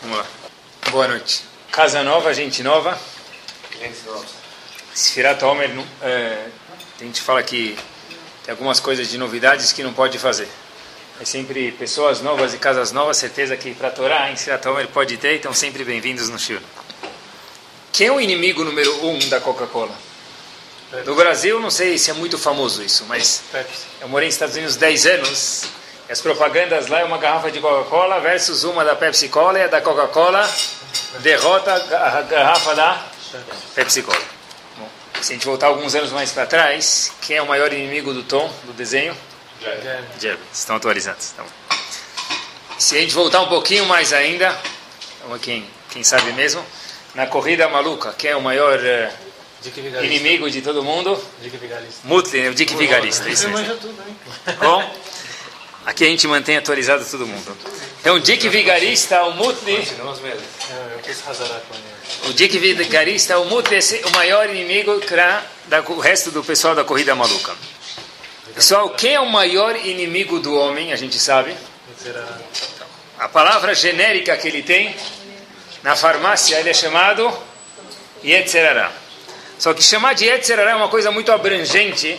Vamos lá. Boa noite. Casa nova, gente nova. Gente nova. Sfirat Homer, é, a gente fala que tem algumas coisas de novidades que não pode fazer. É sempre pessoas novas e casas novas, certeza que para Torá, em Sfirat Homer pode ter, então sempre bem-vindos no Shur. Quem é o inimigo número um da Coca-Cola? No Brasil, não sei se é muito famoso isso, mas eu morei nos Estados Unidos 10 anos. As propagandas lá é uma garrafa de Coca-Cola versus uma da Pepsi-Cola e a da Coca-Cola derrota a garrafa da Pepsi-Cola. Bom, se a gente voltar alguns anos mais para trás, quem é o maior inimigo do Tom, do desenho? Jeremy. Estão atualizados. Tá. Se a gente voltar um pouquinho mais ainda, quem, quem sabe mesmo, na corrida maluca, quem é o maior eh, inimigo de todo mundo? Dick Vigarista. Mutli, né? o Dick Vigarista. Isso mesmo. Bom, aqui a gente mantém atualizado todo mundo. Então, Dick Vigarista, o Mutli, Não, eu quis razarar com ele. o Dick Vigarista, o Mutli é o maior inimigo para da, o resto do pessoal da corrida maluca. Pessoal, quem é o maior inimigo do homem? A gente sabe. A palavra genérica que ele tem na farmácia ele é chamado Yetzerará. Só que chamar de Yetzerará é uma coisa muito abrangente.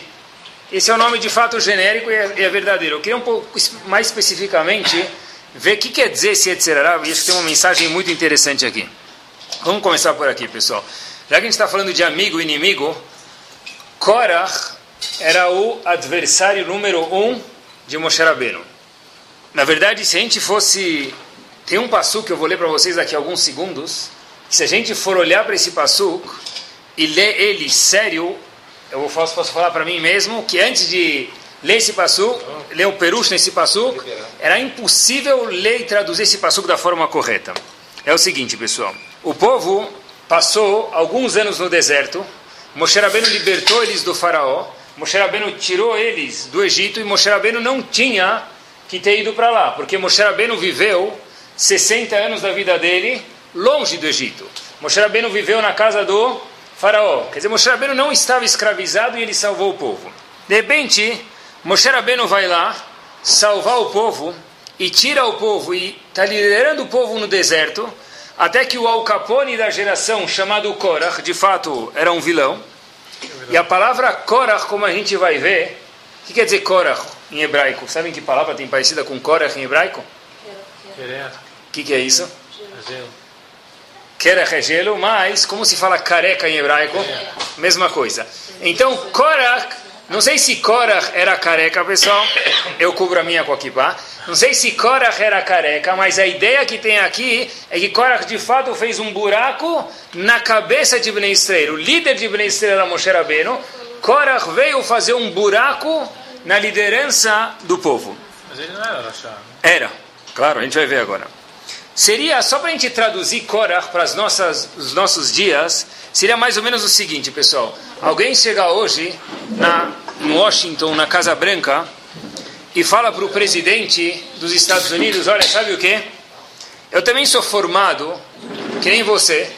Esse é o nome de fato genérico e é, é verdadeiro. Eu queria um pouco mais especificamente ver o que quer dizer esse Yetzerará e acho que tem uma mensagem muito interessante aqui. Vamos começar por aqui, pessoal. Já que a gente está falando de amigo e inimigo, Korach era o adversário número um de Moshe Rabbeinu. Na verdade, se a gente fosse. Tem um passo que eu vou ler para vocês daqui a alguns segundos. Se a gente for olhar para esse passo e ler ele sério, eu posso, posso falar para mim mesmo que antes de ler esse passo, ler o perush nesse passo, era impossível ler e traduzir esse passo da forma correta. É o seguinte, pessoal. O povo passou alguns anos no deserto. Moshe Rabbeinu libertou eles do faraó. Moshe Rabbeinu tirou eles do Egito e Moshe Rabbeinu não tinha que ter ido para lá, porque Moshe Rabbeinu viveu 60 anos da vida dele longe do Egito. Moshe Rabbeinu viveu na casa do faraó. Quer dizer, Moshe Rabbeinu não estava escravizado e ele salvou o povo. De repente, Moshe Rabbeinu vai lá salvar o povo e tira o povo e está liderando o povo no deserto, até que o Al Capone da geração, chamado Korach, de fato era um vilão. E a palavra Korach, como a gente vai ver, o que quer dizer Korach em hebraico? Sabem que palavra tem parecida com Korach em hebraico? Querer, O que, que é isso? gelo. Kerach é gelo, mas como se fala careca em hebraico? Mesma coisa. Então, Korach, não sei se Korach era careca, pessoal. Eu cubro a minha com a. Não sei se Korach era careca, mas a ideia que tem aqui é que Korach de fato fez um buraco na cabeça de Bnei Israel. O líder de Bnei Israel era Moshe Rabbeinu. Korach veio fazer um buraco na liderança do povo. Mas ele não era Rachá. né? Era, claro, a gente vai ver agora. Seria, só para a gente traduzir Korach para as nossas, os nossos dias, seria mais ou menos o seguinte, pessoal. Alguém chega hoje na, em Washington, na Casa Branca, e fala para o presidente dos Estados Unidos, olha, sabe o que? Eu também sou formado, que nem você.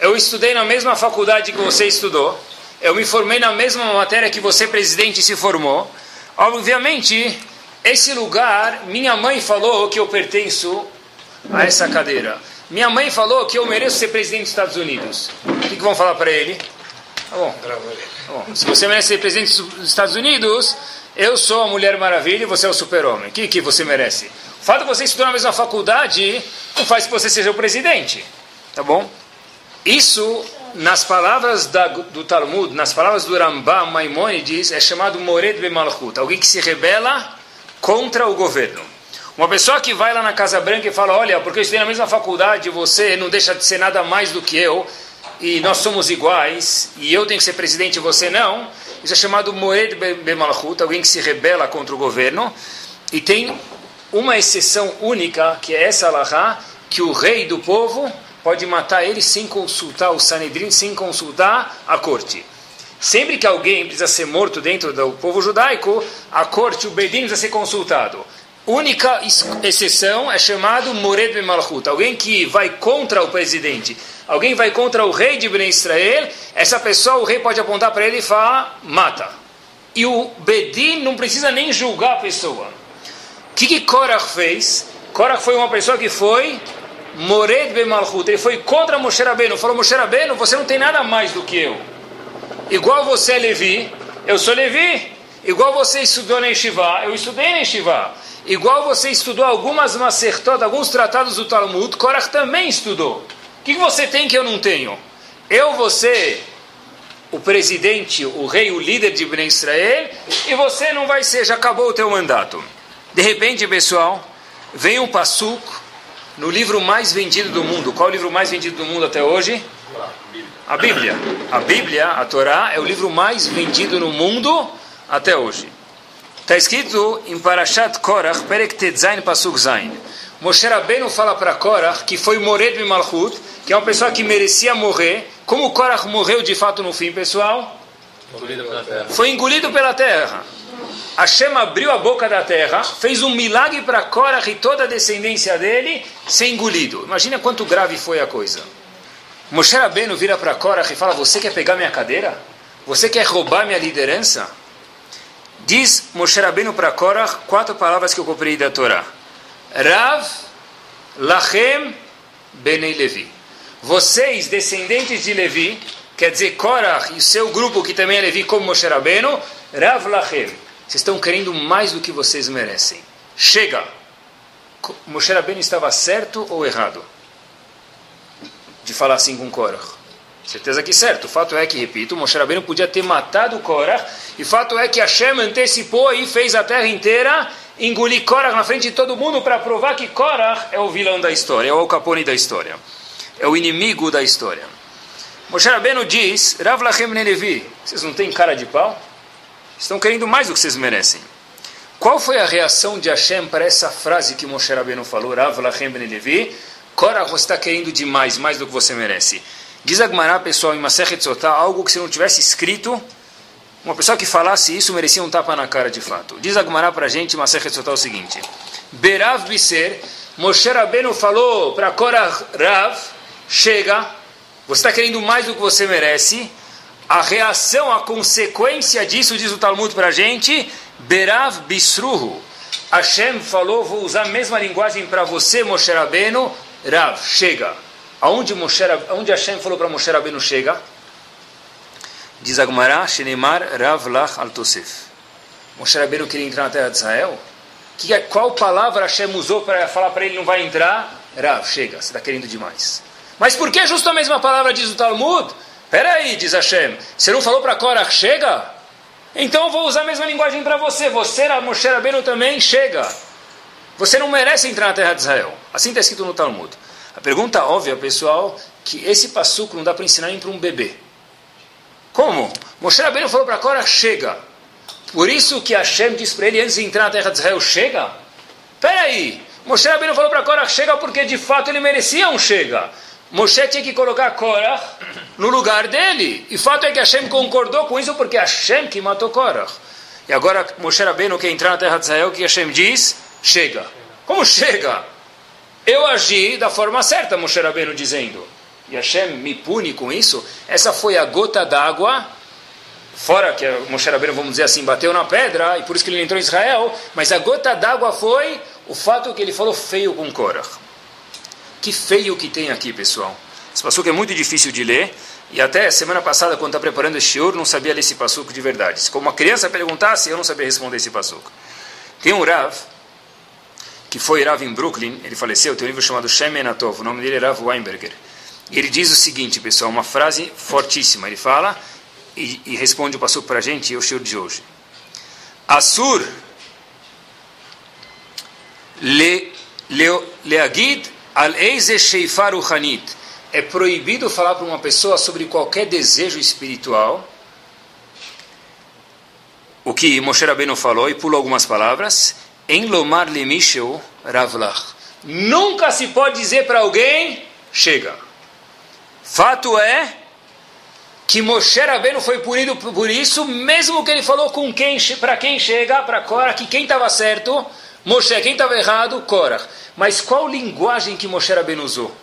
Eu estudei na mesma faculdade que você estudou. Eu me formei na mesma matéria que você, presidente, se formou. Obviamente, esse lugar, minha mãe falou que eu pertenço a essa cadeira. Minha mãe falou que eu mereço ser presidente dos Estados Unidos. O que, que vão falar para ele? Tá bom. Tá bom. Se você merece ser presidente dos Estados Unidos, eu sou a Mulher Maravilha e você é o super-homem. O que, que você merece? O fato de você estudar na mesma faculdade não faz que você seja o presidente. Tá bom? Isso, nas palavras da, do Talmud, nas palavras do Rambam Maimonides, é chamado Mored Bemalchut, alguém que se rebela contra o governo. Uma pessoa que vai lá na Casa Branca e fala, olha, porque eu estudei na mesma faculdade, você não deixa de ser nada mais do que eu, e nós somos iguais, e eu tenho que ser presidente e você não, isso é chamado Moed Bemalchut, alguém que se rebela contra o governo, e tem uma exceção única, que é essa alahá, que o rei do povo pode matar ele sem consultar o Sanedrin, sem consultar a corte. Sempre que alguém precisa ser morto dentro do povo judaico, a corte, o Bedin, precisa ser consultado. Única exceção é chamado Mored Ben Malchut, alguém que vai contra o presidente, alguém vai contra o rei de Ben Israel, essa pessoa, o rei pode apontar para ele e falar, mata. E o Bedin não precisa nem julgar a pessoa. O que, que Korach fez? Korach foi uma pessoa que foi Mored Bemalchut. Ele foi contra Moshe Rabbeinu. Falou, Moshe Rabbeinu, você não tem nada mais do que eu. Igual você é Levi, eu sou Levi. Igual você estudou na Yeshiva, eu estudei na Yeshiva. Igual você estudou algumas Masertot, alguns tratados do Talmud, Korach também estudou. O que você tem que eu não tenho? Eu, você, o presidente, o rei, o líder de Ben Israel, e você não vai ser, já acabou o teu mandato. De repente, pessoal, vem um passuco no livro mais vendido do mundo. Qual é o livro mais vendido do mundo até hoje? A Bíblia. A Bíblia, a Torá, é o livro mais vendido no mundo até hoje. Está escrito em Parashat Korach, Perek Tetzain Pasuk Zain. Moshe Rabbeinu fala para Korach que foi Mored Malchut, que é uma pessoa que merecia morrer. Como Korach morreu de fato no fim, pessoal? Engolido. Foi engolido pela terra. Hashem abriu a boca da terra, fez um milagre para Korach e toda a descendência dele ser engolido. Imagina quanto grave foi a coisa. Moshe Rabbeinu vira para Korach e fala, você quer pegar minha cadeira? Você quer roubar minha liderança? Diz Moshe Rabbeinu para Korach quatro palavras que eu comprei da Torá. Rav, Lachem, Benei Levi. Vocês, descendentes de Levi, quer dizer Korach e seu grupo que também é Levi como Moshe Rabbeinu, Rav Lachem. Vocês estão querendo mais do que vocês merecem. Chega! Moshe Rabbeinu estava certo ou errado? De falar assim com Korach. Certeza que certo. O fato é que, repito, Moshe Rabbeinu podia ter matado Korach. E fato é que Hashem antecipou e fez a terra inteira engolir Korach na frente de todo mundo para provar que Korach é o vilão da história, é o Capone da história. É o inimigo da história. Moshe Rabbeinu diz, Rav Lachem Nenevi, vocês não têm cara de pau? Estão querendo mais do que vocês merecem. Qual foi a reação de Hashem para essa frase que Moshe Rabbeinu falou, Rav Lachem Nenevi? Korach, você está querendo demais, mais do que você merece. Diz Agmará, pessoal, em Masechet Sotá, algo que se não tivesse escrito, uma pessoa que falasse isso merecia um tapa na cara de fato. Diz Agmará para a gente, em Masechet o seguinte. Berav Biser, Moshe Rabbeinu falou para Korah Rav, chega, você está querendo mais do que você merece. A reação, a consequência disso, diz o Talmud para a gente, Berav Bisruhu. Hashem falou, vou usar a mesma linguagem para você, Moshe Rabbeinu, Rav, chega. Aonde, Moshe, aonde Hashem falou para Moshe Rabbeinu chega? Diz Agmará, Shenemar Rav Lach Al Tosef. Moshe Rabbeinu queria entrar na terra de Israel? Que, qual palavra Hashem usou para falar para ele não vai entrar? Rav, chega, você está querendo demais. Mas por que justo a mesma palavra diz o Talmud? Peraí, diz Hashem, você não falou para Korach, chega? Então eu vou usar a mesma linguagem para você. Você, Moshe Rabbeinu, também chega. Você não merece entrar na terra de Israel. Assim está escrito no Talmud. A pergunta óbvia, pessoal, que esse passuco não dá para ensinar nem para um bebê. Como? Moshe Rabbeinu falou para Korach, chega. Por isso que Hashem disse para ele antes de entrar na terra de Israel, chega? Peraí, Moshe Rabbeinu falou para Korach, chega porque de fato ele merecia um chega. Moshe tinha que colocar Korach no lugar dele. E fato é que Hashem concordou com isso porque Hashem que matou Korach. E agora Moshe Rabbeinu quer entrar na terra de Israel, que Hashem diz? Chega. Como chega? Eu agi da forma certa, Moshe Rabbeinu dizendo. E Hashem me pune com isso. Essa foi a gota d'água, fora que Moshe Rabbeinu, vamos dizer assim, bateu na pedra, e por isso que ele entrou em Israel, mas a gota d'água foi o fato que ele falou feio com Korach. Que feio que tem aqui, pessoal. Esse passuco é muito difícil de ler, e até semana passada, quando estava preparando esse shiur, não sabia ler esse passuco de verdade. Se como uma criança perguntasse, eu não sabia responder esse passuco. Tem um Rav, que foi Rav em Brooklyn, ele faleceu, tem um livro chamado Shem Enatov, o nome dele é Rav Weinberger. E ele diz o seguinte, pessoal, uma frase fortíssima. Ele fala e, e responde o passuco para a gente, e o shiur de hoje. Asur le, le, leagid al eize sheifar uchanit. É proibido falar para uma pessoa sobre qualquer desejo espiritual. O que Moshe Rabbeinu falou, e pulou algumas palavras. Em lomar lemisheu ravlach. Nunca se pode dizer para alguém, chega. Fato é que Moshe Rabbeinu foi punido por isso, mesmo que ele falou com quem, para quem chega, para Cora, que quem estava certo, Moshe, quem estava errado, Cora. Mas qual linguagem que Moshe Rabbeinu usou?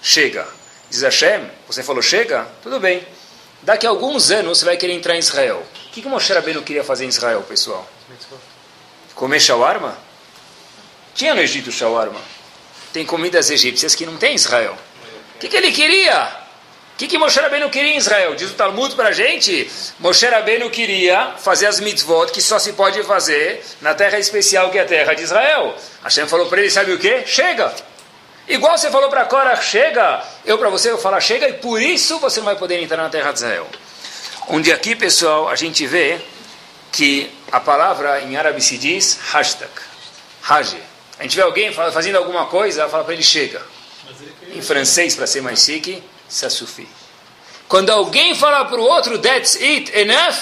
Chega. Diz Hashem, você falou chega? Tudo bem. Daqui a alguns anos você vai querer entrar em Israel. O que, que Moshe Rabbeinu queria fazer em Israel, pessoal? Comer shawarma? Tinha no Egito shawarma. tem comidas egípcias que não tem em Israel. O que, que ele queria? O que, que Moshe Rabbeinu queria em Israel? Diz o Talmud para a gente, Moshe Rabbeinu queria fazer as mitzvot que só se pode fazer na terra especial que é a terra de Israel. Hashem falou para ele, sabe o que? Chega! Igual você falou para Cora, chega! Eu para você eu falar chega e por isso você não vai poder entrar na terra de Israel. Onde aqui, pessoal, a gente vê que a palavra em árabe se diz hashtag, haje. A gente vê alguém fazendo alguma coisa, fala para ele chega. Em francês, para ser mais chique, suffit. Quando alguém fala para o outro, that's it, enough,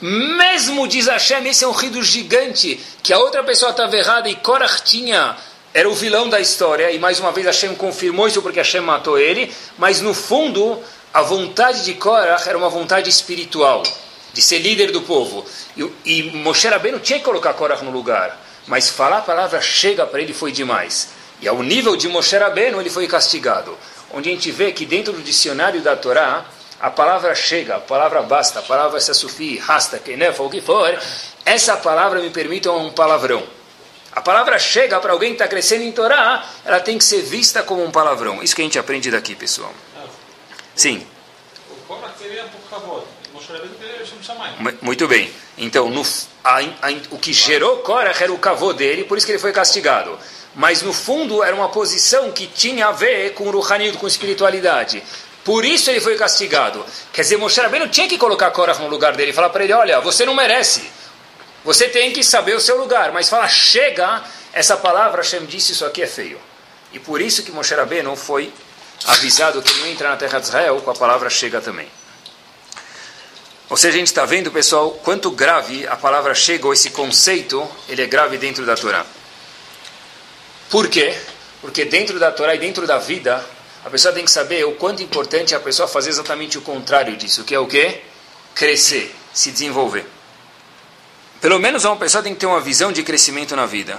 mesmo diz Hashem, esse é um rido gigante, que a outra pessoa estava errada e Korach tinha, era o vilão da história, e mais uma vez Hashem confirmou isso porque Hashem matou ele, mas no fundo, a vontade de Korach era uma vontade espiritual, de ser líder do povo. E, e Moshe Rabbeinu tinha que colocar Korach no lugar, mas falar a palavra chega para ele foi demais. E ao nível de Moshe Rabbeinu, ele foi castigado onde a gente vê que dentro do dicionário da Torá, a palavra chega, a palavra basta, a palavra sufi, rasta, kenef, ou o que for, essa palavra me permite um palavrão. A palavra chega para alguém que está crescendo em Torá, ela tem que ser vista como um palavrão. Isso que a gente aprende daqui, pessoal. Sim. Muito bem. Então, no, a, a, o que gerou Korach era o cavô dele, por isso que ele foi castigado mas no fundo era uma posição que tinha a ver com o Ruhanid, com espiritualidade. Por isso ele foi castigado. Quer dizer, Moshe Rabbeinu tinha que colocar Korach no lugar dele e falar para ele, olha, você não merece. Você tem que saber o seu lugar. Mas fala, chega, essa palavra, Hashem disse, isso aqui é feio. E por isso que Moshe Rabbeinu foi avisado que não entra na terra de Israel com a palavra chega também. Ou seja, a gente está vendo, pessoal, quanto grave a palavra chega, ou esse conceito, ele é grave dentro da Torá. Por quê? Porque dentro da Torá e dentro da vida, a pessoa tem que saber o quanto importante é a pessoa fazer exatamente o contrário disso, que é o quê? Crescer, se desenvolver. Pelo menos uma pessoa tem que ter uma visão de crescimento na vida.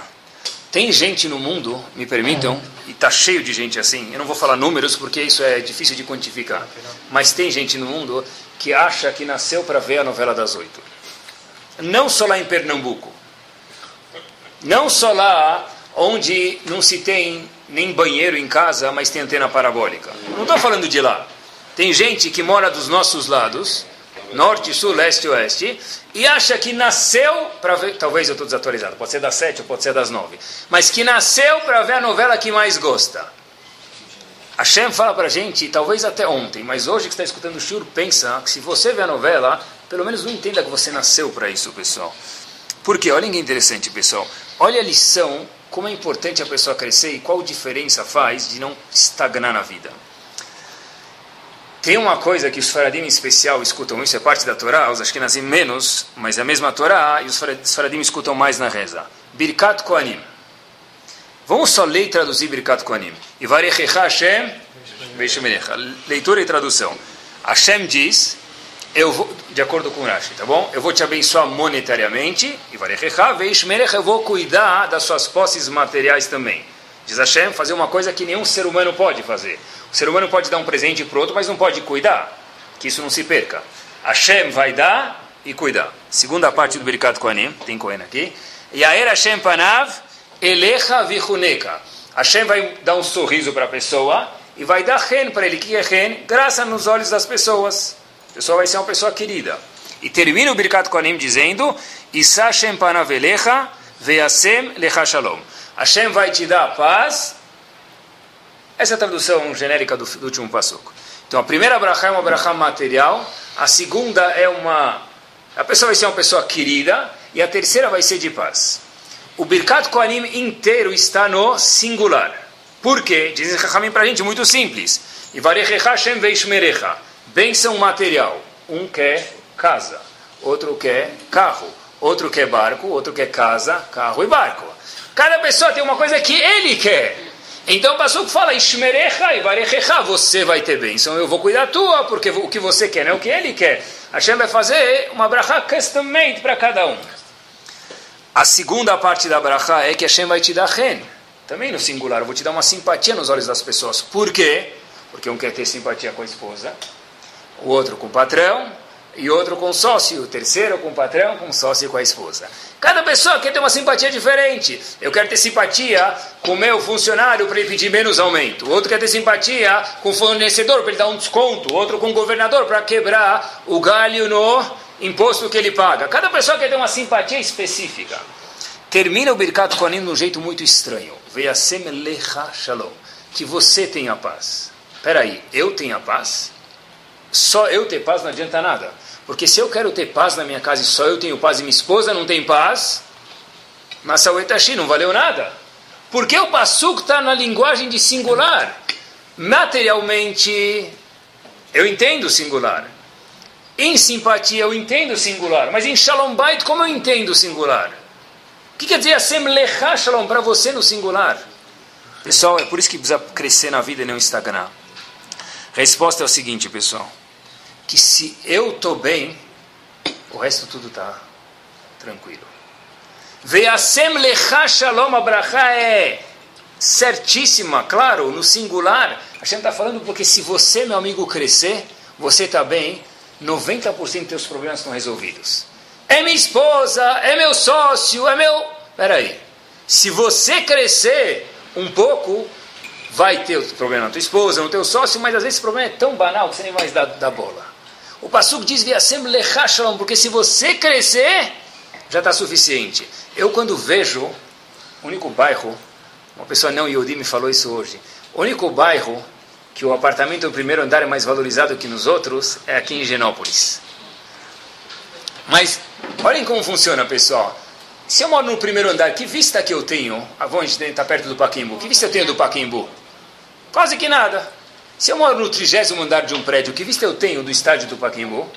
Tem gente no mundo, me permitam, e está cheio de gente assim, eu não vou falar números porque isso é difícil de quantificar, mas tem gente no mundo que acha que nasceu para ver a novela das oito. Não só lá em Pernambuco, não só lá onde não se tem nem banheiro em casa, mas tem antena parabólica. Não estou falando de lá. Tem gente que mora dos nossos lados, norte, sul, leste, oeste, e acha que nasceu para ver. Talvez eu estou desatualizado, pode ser das sete ou pode ser das nove. Mas que nasceu para ver a novela que mais gosta. A Shem fala para a gente, talvez até ontem, mas hoje que está escutando o Shur, pensa que se você vê a novela, pelo menos não entenda que você nasceu para isso, pessoal. Por quê? Olha que interessante, pessoal. Olha a lição como é importante a pessoa crescer e qual diferença faz de não estagnar na vida. Tem uma coisa que os faradim em especial escutam, isso é parte da Torá, os Ashkenazim menos, mas é a mesma Torá, e os faradim escutam mais na reza. Birkat Koanim. Vamos só ler e traduzir Birkat Koanim. E Varechecha Hashem, leitura e tradução. Hashem diz, eu vou, de acordo com Rashi, tá bom? Eu vou te abençoar monetariamente, e eu vou cuidar das suas posses materiais também. Diz Hashem, fazer uma coisa que nenhum ser humano pode fazer. O ser humano pode dar um presente para outro, mas não pode cuidar, que isso não se perca. Hashem vai dar e cuidar. Segunda parte do Birkat Kohanim, tem Kohen aqui. E Aer Hashem Panav, Elecha Vichuneka. Hashem vai dar um sorriso para a pessoa e vai dar ren para ele. Que é ren? Graça nos olhos das pessoas. A pessoa vai ser uma pessoa querida. E termina o Birkat Kohanim dizendo: Isa Hashem panavelecha veasem lecha shalom. Hashem vai te dar paz. Essa é a tradução genérica do, do último passuco. Então a primeira brachá é uma brachá material, a segunda é uma. A pessoa vai ser uma pessoa querida, e a terceira vai ser de paz. O Birkat Kohanim inteiro está no singular. Por quê? Dizem Chachamim para a gente, muito simples. E varechecha Hashem veishmerecha Bênção material. Um quer casa, outro quer carro, outro quer barco, outro quer casa, carro e barco. Cada pessoa tem uma coisa que ele quer. Então o Passuco fala, Ishmerecha e Varechecha, você vai ter bênção, eu vou cuidar tua, porque o que você quer não é o que ele quer. Hashem vai fazer uma brachá custom made para cada um. A segunda parte da brachá é que Hashem vai te dar ren. Também no singular, eu vou te dar uma simpatia nos olhos das pessoas. Por quê? Porque um quer ter simpatia com a esposa, o outro com o patrão, e outro com sócio, o terceiro com o patrão, com o sócio e com a esposa. Cada pessoa quer ter uma simpatia diferente. Eu quero ter simpatia com o meu funcionário para ele pedir menos aumento. Outro quer ter simpatia com o fornecedor para ele dar um desconto. Outro com o governador para quebrar o galho no imposto que ele paga. Cada pessoa quer ter uma simpatia específica. Termina o Birkat Kohanim de um jeito muito estranho. Ve'asem lecha shalom. Que você tenha paz. Peraí, eu tenho paz? Só eu ter paz não adianta nada. Porque se eu quero ter paz na minha casa e só eu tenho paz e minha esposa não tem paz, Masauetashi não valeu nada. Porque o Passuk está na linguagem de singular. Materialmente, eu entendo singular. Em simpatia, eu entendo singular. Mas em Shalom Bait, como eu entendo singular? O que quer dizer Asem Lecha Shalom para você no singular? Pessoal, é por isso que precisa crescer na vida e não estagnar. A resposta é o seguinte, pessoal que se eu estou bem, o resto tudo está tranquilo. Ve'asem lecha shalom abraha é certíssima, claro, no singular. A gente está falando porque se você, meu amigo, crescer, você está bem, 90% dos seus problemas estão resolvidos. É minha esposa, é meu sócio, é meu... Peraí. Se você crescer um pouco, vai ter problema na tua esposa, no teu sócio, mas às vezes esse problema é tão banal que você nem mais dá, dá bola. O Pasuk diz Viasem Lechashalom, porque se você crescer, já está suficiente. Eu, quando vejo o único bairro, uma pessoa não Yodi me falou isso hoje, o único bairro que o apartamento do primeiro andar é mais valorizado que nos outros é aqui em Genópolis. Mas olhem como funciona, pessoal. Se eu moro no primeiro andar, que vista que eu tenho? Ah, gente está perto do Paquimbu. Que vista eu tenho do Paquimbu? Quase que nada. Se eu moro no trigésimo andar de um prédio, que vista eu tenho do estádio do Paquimbu?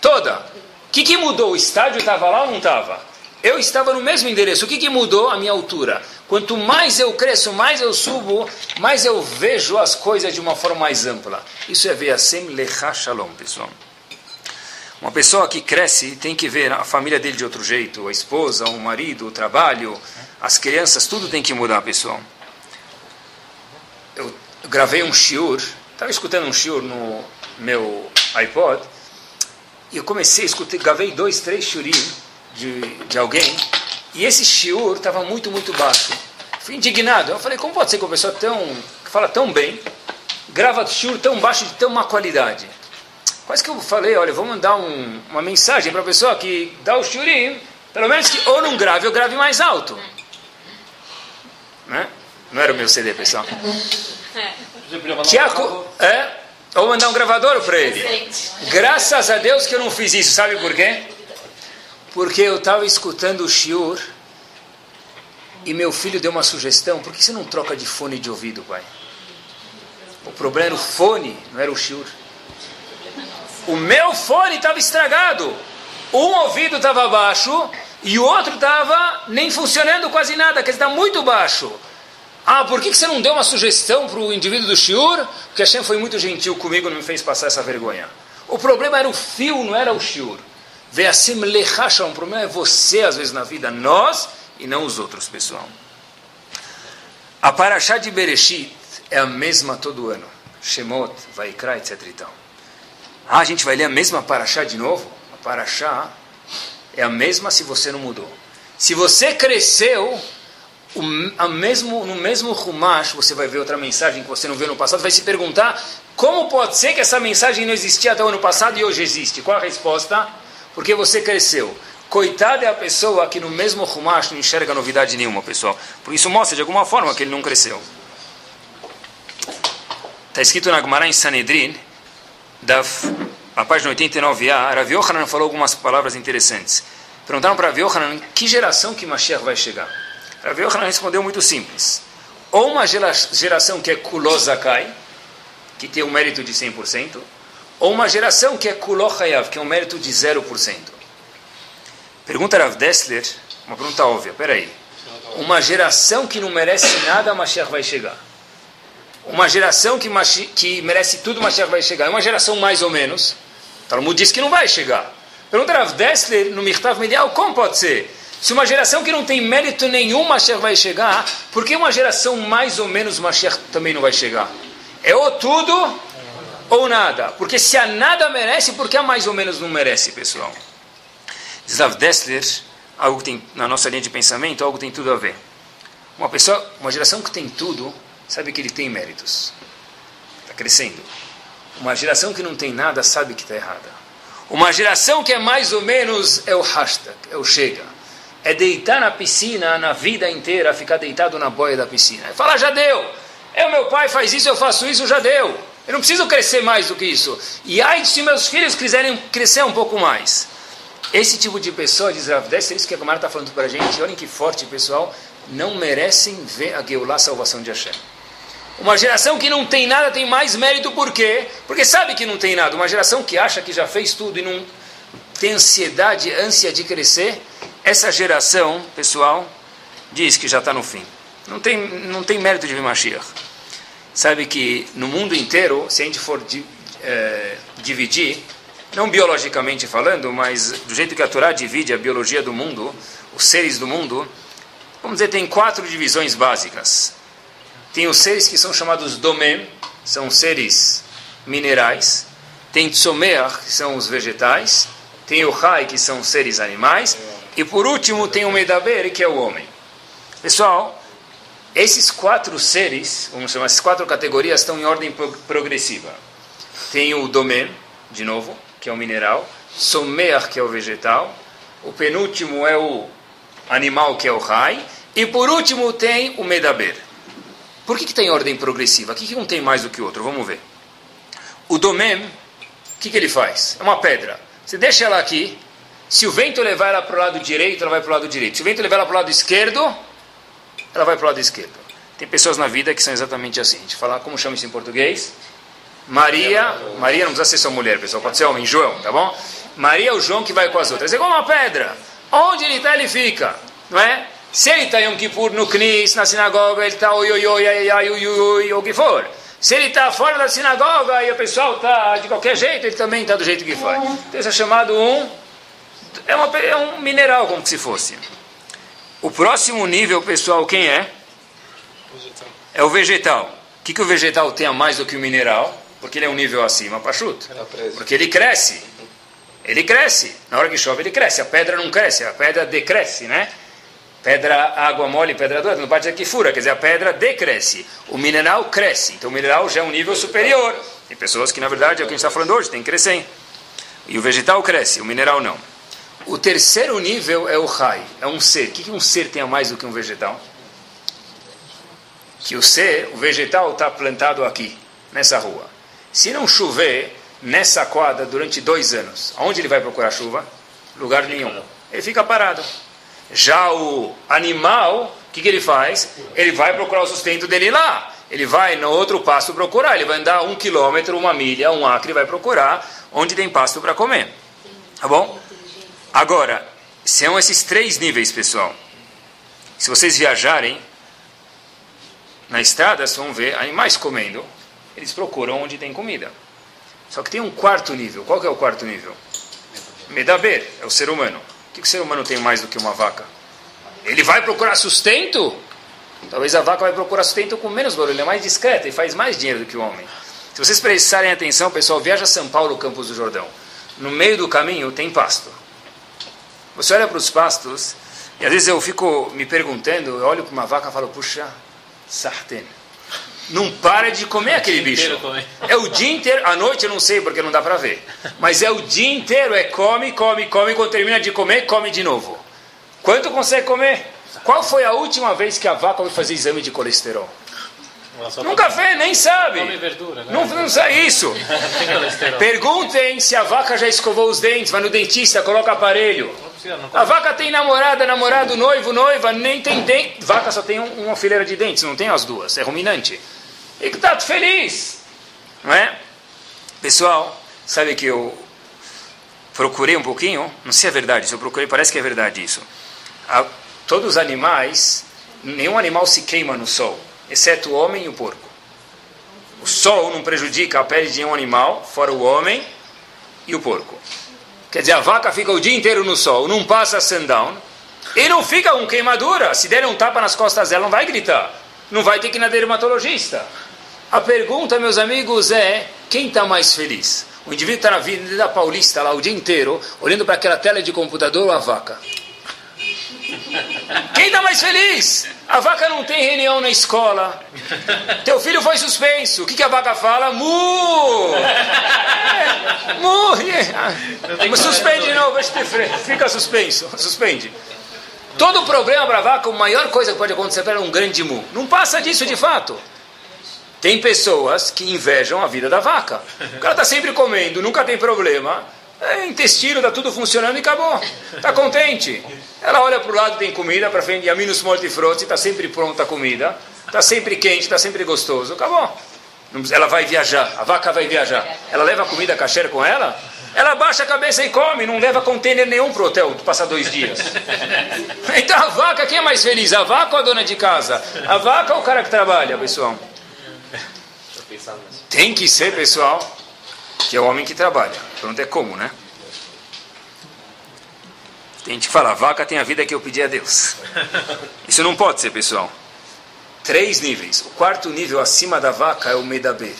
Toda. O que, que mudou? O estádio estava lá ou não estava? Eu estava no mesmo endereço. O que, que mudou? A minha altura. Quanto mais eu cresço, mais eu subo, mais eu vejo as coisas de uma forma mais ampla. Isso é Ve'asem Lecha Shalom, pessoal. Uma pessoa que cresce tem que ver a família dele de outro jeito, a esposa, o marido, o trabalho, as crianças, tudo tem que mudar, pessoal. Eu gravei um shiur Estava escutando um shiur no meu iPod e eu comecei a escutar, gravei dois, três shiurim de, de alguém e esse shiur estava muito, muito baixo. Fui indignado. Eu falei, como pode ser que uma pessoa tão, que fala tão bem, grava shiur tão baixo de tão má qualidade? Quase que eu falei, olha, vou mandar um, uma mensagem para a pessoa que dá o shiurim, pelo menos que ou não grave ou grave mais alto. Né? Não era o meu CD, pessoal. Que a, é, ou mandar um gravador para ele. Graças a Deus que eu não fiz isso, sabe por quê? Porque eu estava escutando o shiur e meu filho deu uma sugestão: por que você não troca de fone de ouvido, pai? O problema era o fone, não era o shiur. O meu fone estava estragado. Um ouvido estava baixo e o outro estava nem funcionando quase nada, quer dizer, está muito baixo. Ah, por que você não deu uma sugestão para o indivíduo do shiur? Porque Hashem foi muito gentil comigo, não me fez passar essa vergonha. O problema era o fio, não era o shiur. Vê assim, lechacham, o problema é você, às vezes, na vida, nós e não os outros, pessoal. A Parashá de Bereshit é a mesma todo ano. Shemot, Vaikra, etc. E. Ah, a gente vai ler a mesma Parashá de novo? A Parashá é a mesma se você não mudou. Se você cresceu, o, mesmo, no mesmo Rumash, você vai ver outra mensagem que você não viu no passado, vai se perguntar como pode ser que essa mensagem não existia até o ano passado e hoje existe? Qual a resposta? Porque você cresceu. Coitada é a pessoa que no mesmo Rumash não enxerga novidade nenhuma, pessoal. Por isso mostra de alguma forma que ele não cresceu. Está escrito na Gemara em Sanedrin, da, a página 89a, Rav Yohanan falou algumas palavras interessantes. Perguntaram para Rav Yohanan que geração que Mashiach vai chegar. Rav Yohanan respondeu muito simples. Ou uma geração que é Kulozakai, que tem um mérito de 100%, ou uma geração que é Kulochayav, que é um mérito de 0%. Pergunta Rav Dessler, uma pergunta óbvia, peraí. Uma geração que não merece nada, Mashiach vai chegar. Uma geração que, que merece tudo, Mashiach vai chegar. É uma geração mais ou menos. Talmud diz que não vai chegar. Pergunta Rav Dessler no Mirtav Medial, como pode ser? Se uma geração que não tem mérito nenhum, Mashiach vai chegar, por que uma geração mais ou menos Mashiach também não vai chegar? É ou tudo ou nada. Porque se a nada merece, por que a mais ou menos não merece, pessoal? Diz Rav Dessler, algo que tem na nossa linha de pensamento, algo tem tudo a ver. Uma pessoa, uma geração que tem tudo, sabe que ele tem méritos. Está crescendo. Uma geração que não tem nada sabe que está errada. Uma geração que é mais ou menos é o hashtag, é o chega. É deitar na piscina na vida inteira, ficar deitado na boia da piscina. É falar, já deu. É o meu pai faz isso, eu faço isso, já deu. Eu não preciso crescer mais do que isso. E ai se meus filhos quiserem crescer um pouco mais. Esse tipo de pessoa, diz Rav Dessa, é isso que a Gamara está falando para a gente. Olhem que forte, pessoal. Não merecem ver a Geulah, a salvação de Hashem. Uma geração que não tem nada tem mais mérito, por quê? Porque sabe que não tem nada. Uma geração que acha que já fez tudo e não tem ansiedade, ânsia de crescer, essa geração, pessoal, diz que já está no fim. Não tem, não tem mérito de vir Mashiach. Sabe que no mundo inteiro, se a gente for di, é, dividir, não biologicamente falando, mas do jeito que a Torá divide a biologia do mundo, os seres do mundo, vamos dizer, tem quatro divisões básicas. Tem os seres que são chamados domem, são seres minerais. Tem tsomer, que são os vegetais. Tem o rai, que são seres animais. E por último tem o medaber, que é o homem. Pessoal, esses quatro seres, vamos chamar, essas quatro categorias estão em ordem progressiva. Tem o domem, de novo, que é o mineral. Somer, que é o vegetal. O penúltimo é o animal, que é o rai. E por último tem o medaber. Por que, que tem ordem progressiva? O que, que um tem mais do que o outro? Vamos ver. O domem, o que, que ele faz? É uma pedra. Você deixa ela aqui, se o vento levar ela para o lado direito, ela vai para o lado direito. Se o vento levar ela para o lado esquerdo, ela vai para o lado esquerdo. Tem pessoas na vida que são exatamente assim. A gente fala, como chama isso em português? Maria, Maria não precisa ser sua mulher, pessoal, pode ser homem, João, tá bom? Maria é o João que vai com as outras. É como uma pedra. Onde ele está, ele fica, não é? Se ele está Yom Kippur no Knis, na sinagoga, ele está oi, oi, oi, ai, ai, oi, oi, oi, o que for. Se ele está fora da sinagoga e o pessoal está de qualquer jeito, ele também está do jeito que faz. Então isso é chamado um... É, uma, é um mineral, como se fosse. O próximo nível, pessoal, quem é? Vegetal. É o vegetal. O que, que o vegetal tem a mais do que o mineral? Porque ele é um nível acima, pachuto. Porque ele cresce. Ele cresce. Na hora que chove, ele cresce. A pedra não cresce, a pedra decresce, né? Pedra, água mole, pedra dura, não pode dizer que fura, quer dizer, a pedra decresce, o mineral cresce, então o mineral já é um nível superior. Tem pessoas que, na verdade, é o que a gente está falando hoje, tem que crescer. E o vegetal cresce, o mineral não. O terceiro nível é o rai, é um ser. O que um ser tem a mais do que um vegetal? Que o ser, o vegetal está plantado aqui, nessa rua. Se não chover nessa quadra durante dois anos, aonde ele vai procurar chuva? Lugar nenhum. Ele fica parado. Já o animal, o que, que ele faz? Ele vai procurar o sustento dele lá. Ele vai no outro pasto procurar. Ele vai andar um quilômetro, uma milha, um acre, vai procurar onde tem pasto para comer. Tá bom? Agora, são esses três níveis, pessoal. Se vocês viajarem na estrada, vocês vão ver animais comendo. Eles procuram onde tem comida. Só que tem um quarto nível. Qual que é o quarto nível? Medaber, é o ser humano. O que o ser humano tem mais do que uma vaca? Ele vai procurar sustento? Talvez a vaca vai procurar sustento com menos barulho, é mais discreta e faz mais dinheiro do que o homem. Se vocês prestarem atenção, pessoal, viaja São Paulo, Campos do Jordão. No meio do caminho tem pasto. Você olha para os pastos, e às vezes eu fico me perguntando, eu olho para uma vaca e falo, puxa, sartén. Não para de comer aquele bicho. É o dia inteiro, à noite eu não sei porque não dá para ver. Mas é o dia inteiro, é come, come, come, quando termina de comer, come de novo. Quanto consegue comer? Qual foi a última vez que a vaca foi fazer exame de colesterol? Nunca fez, nem sabe. Verdura, né? Não, não sabe isso. Perguntem se a vaca já escovou os dentes, vai no dentista, coloca aparelho. Não precisa, não A vaca tem namorada, namorado, noivo, noiva, nem tem dente. Vaca só tem um- uma fileira de dentes, não tem as duas, é ruminante. E que tá feliz, não é? Pessoal, sabe que eu procurei um pouquinho, não sei se é verdade, se eu procurei, parece que é verdade isso. A- todos os animais, nenhum animal se queima no sol, exceto o homem e o porco. O sol não prejudica a pele de nenhum animal, fora o homem e o porco. Quer dizer, a vaca fica o dia inteiro no sol, não passa sundown, e não fica com queimadura. Se der um tapa nas costas dela, não vai gritar. Não vai ter que ir na dermatologista. A pergunta, meus amigos, é quem está mais feliz? O indivíduo está na vida da Paulista lá o dia inteiro, olhando para aquela tela de computador ou a vaca? Quem está mais feliz? A vaca não tem reunião na escola. Teu filho foi suspenso. O que, que a vaca fala? Mu! Mu! Suspende de novo, fica suspenso. Suspende. Todo problema para a vaca, a maior coisa que pode acontecer para ela é um grande mu. Não passa disso de fato. Tem pessoas que invejam a vida da vaca. O cara está sempre comendo, nunca tem problema. É, intestino, está tudo funcionando e acabou. Está contente. Ela olha para o lado, tem comida, para frente, a minus mortifruti, está sempre pronta a comida. Está sempre quente, está sempre gostoso. Acabou. Ela vai viajar, a vaca vai viajar. Ela leva a comida kasher com ela? Ela baixa a cabeça e come, não leva container nenhum para o hotel, passar dois dias. Então a vaca, quem é mais feliz? A vaca ou a dona de casa? A vaca ou o cara que trabalha, pessoal? Tem que ser, pessoal, que é o homem que trabalha. Pronto, é como, né? Tem gente que fala, vaca tem a vida que eu pedi a Deus. Isso não pode ser, pessoal. Três níveis. O quarto nível acima da vaca é o medaber.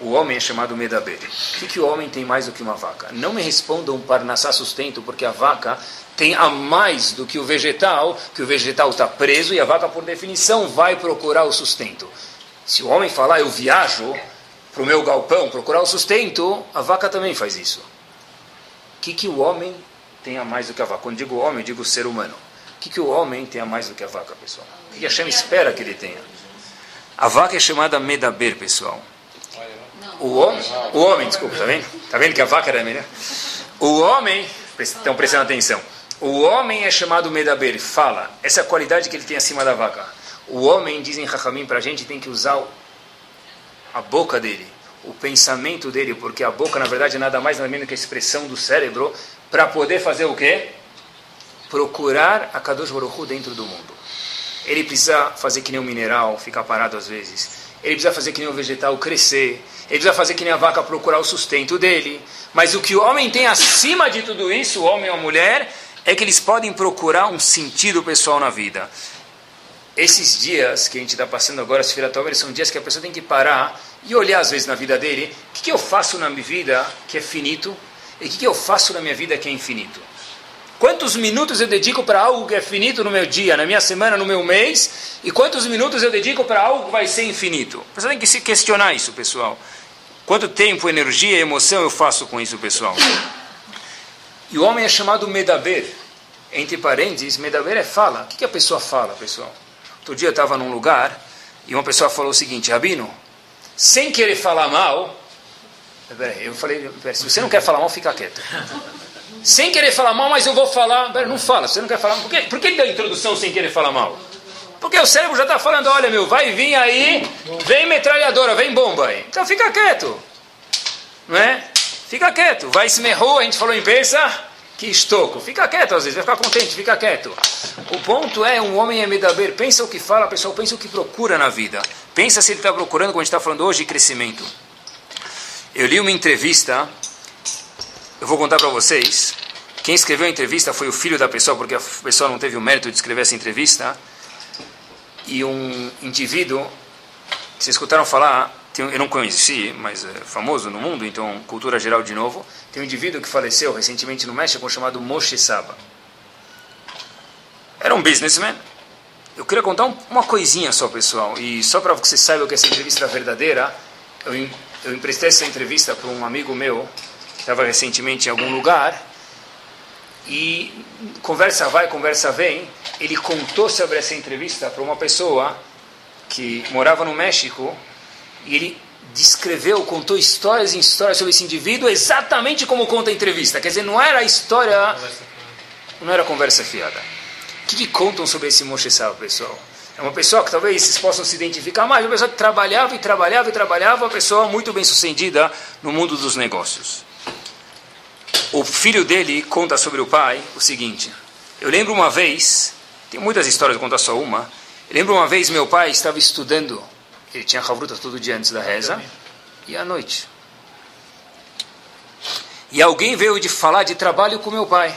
O homem é chamado medaber. O que, que o homem tem mais do que uma vaca? Não me respondam para nascer sustento, porque a vaca tem a mais do que o vegetal, que o vegetal está preso e a vaca, por definição, vai procurar o sustento. Se o homem falar, eu viajo para o meu galpão procurar o sustento, a vaca também faz isso. O que, que o homem tem a mais do que a vaca? Quando digo homem, digo ser humano. O que, que o homem tem a mais do que a vaca, pessoal? O que, que Hashem espera que ele tenha? A vaca é chamada medaber, pessoal. O homem, o homem, desculpa, tá vendo? Tá vendo que a vaca era melhor? O homem, estão prestando atenção. O homem é chamado medaber, fala. Essa é a qualidade que ele tem acima da vaca. O homem, dizem Rahamim para a gente, tem que usar a boca dele, o pensamento dele, porque a boca, na verdade, é nada mais nada menos que a expressão do cérebro, para poder fazer o quê? Procurar a Kadosh Baruch dentro do mundo. Ele precisa fazer que nem um mineral, ficar parado às vezes. Ele precisa fazer que nem um vegetal crescer. Ele precisa fazer que nem a vaca procurar o sustento dele. Mas o que o homem tem acima de tudo isso, o homem ou a mulher, é que eles podem procurar um sentido pessoal na vida esses dias que a gente está passando agora, as Firatover, são dias que a pessoa tem que parar e olhar às vezes na vida dele, o que, que eu faço na minha vida que é finito e o que, que eu faço na minha vida que é infinito. Quantos minutos eu dedico para algo que é finito no meu dia, na minha semana, no meu mês, e quantos minutos eu dedico para algo que vai ser infinito? Pessoa tem que se questionar isso, pessoal. Quanto tempo, energia emoção eu faço com isso, pessoal? E o homem é chamado medaber. Entre parênteses, medaber é fala. O que, que a pessoa fala, pessoal? Outro dia eu estava num lugar e uma pessoa falou o seguinte, Rabino, sem querer falar mal, eu falei, se você não quer falar mal, fica quieto. Sem querer falar mal, mas eu vou falar, não fala, você não quer falar mal. Por que, por que deu a introdução sem querer falar mal? Porque o cérebro já está falando, olha meu, vai vir aí, vem metralhadora, vem bomba aí. Então fica quieto. Não é? Fica quieto. Vai se merrou, a gente falou em pensa, que estoco. Fica quieto às vezes, vai ficar contente, fica quieto. O ponto é, um homem é medaber, pensa o que fala, pessoal, pensa o que procura na vida. Pensa se ele está procurando, como a gente está falando hoje, crescimento. Eu li uma entrevista, eu vou contar para vocês. Quem escreveu a entrevista foi o filho da pessoa, porque a pessoa não teve o mérito de escrever essa entrevista. E um indivíduo, vocês escutaram falar, eu não conheci, mas é famoso no mundo, então cultura geral de novo. Tem um indivíduo que faleceu recentemente no México chamado Moshe Saba. Era um businessman. Eu queria contar uma coisinha só, pessoal, e só para que vocês saibam que essa entrevista é verdadeira, eu, eu emprestei essa entrevista para um amigo meu, que estava recentemente em algum lugar, e conversa vai, conversa vem, ele contou sobre essa entrevista para uma pessoa que morava no México, e ele descreveu, contou histórias e histórias sobre esse indivíduo exatamente como conta a entrevista. Quer dizer, não era a história, não era conversa fiada. O que, que contam sobre esse Moshe Sal, pessoal? É uma pessoa que talvez vocês possam se identificar mais, uma pessoa que trabalhava e trabalhava e trabalhava, uma pessoa muito bem sucedida no mundo dos negócios. O filho dele conta sobre o pai o seguinte: Eu lembro uma vez, tem muitas histórias, vou contar só uma. Eu lembro uma vez meu pai estava estudando, ele tinha havruta todo dia antes da reza e à noite. E alguém veio de falar de trabalho com meu pai.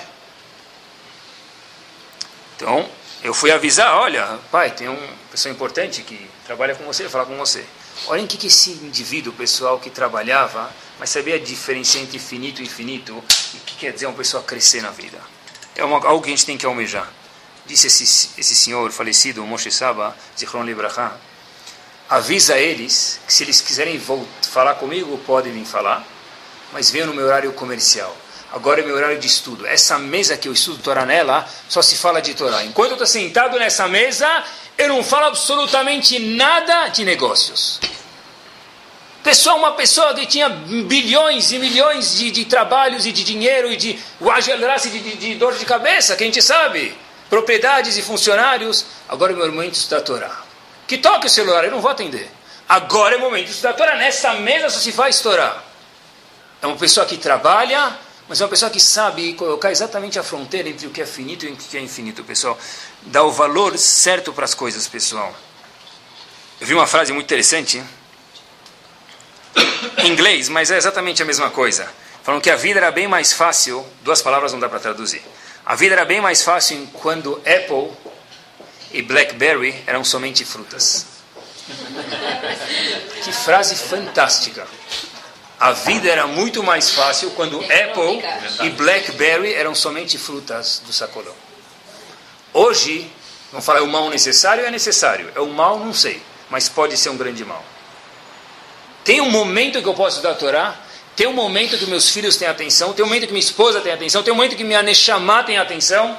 Então, eu fui avisar, olha, pai, tem uma pessoa importante que trabalha com você, falar com você. Olhem o que, que esse indivíduo, pessoal que trabalhava, mas sabia a diferença entre finito e infinito, e o que quer dizer uma pessoa crescer na vida. É uma, algo que a gente tem que almejar. Disse esse, esse senhor falecido, Moshe Saba, Zichron Libraha, avisa eles que se eles quiserem falar comigo, podem vir falar, mas venham no meu horário comercial. Agora é meu horário de estudo. Essa mesa que eu estudo Torá nela, só se fala de Torá. Enquanto eu estou sentado nessa mesa, eu não falo absolutamente nada de negócios. Pessoal, uma pessoa que tinha bilhões e milhões de, de trabalhos e de dinheiro e de de, de, de dor de cabeça, que a gente sabe, propriedades e funcionários, agora meu momento estudar Torá. Que toque o celular, eu não vou atender. Agora é o momento de estudar Torá. Nessa mesa só se faz estourar. É uma pessoa que trabalha, mas é uma pessoa que sabe colocar exatamente a fronteira entre o que é finito e o que é infinito, pessoal. Dá o valor certo para as coisas, pessoal. Eu vi uma frase muito interessante em inglês, mas é exatamente a mesma coisa. Falam que a vida era bem mais fácil, duas palavras não dá para traduzir. A vida era bem mais fácil quando Apple e Blackberry eram somente frutas. Que frase fantástica. A vida era muito mais fácil quando Apple e Blackberry eram somente frutas do sacolão. Hoje, vamos falar, é o mal necessário é necessário. É o mal, não sei, mas pode ser um grande mal. Tem um momento que eu posso dar a Torá, tem um momento que meus filhos têm atenção, tem um momento que minha esposa tem atenção, tem um momento que minha Neshama tem atenção,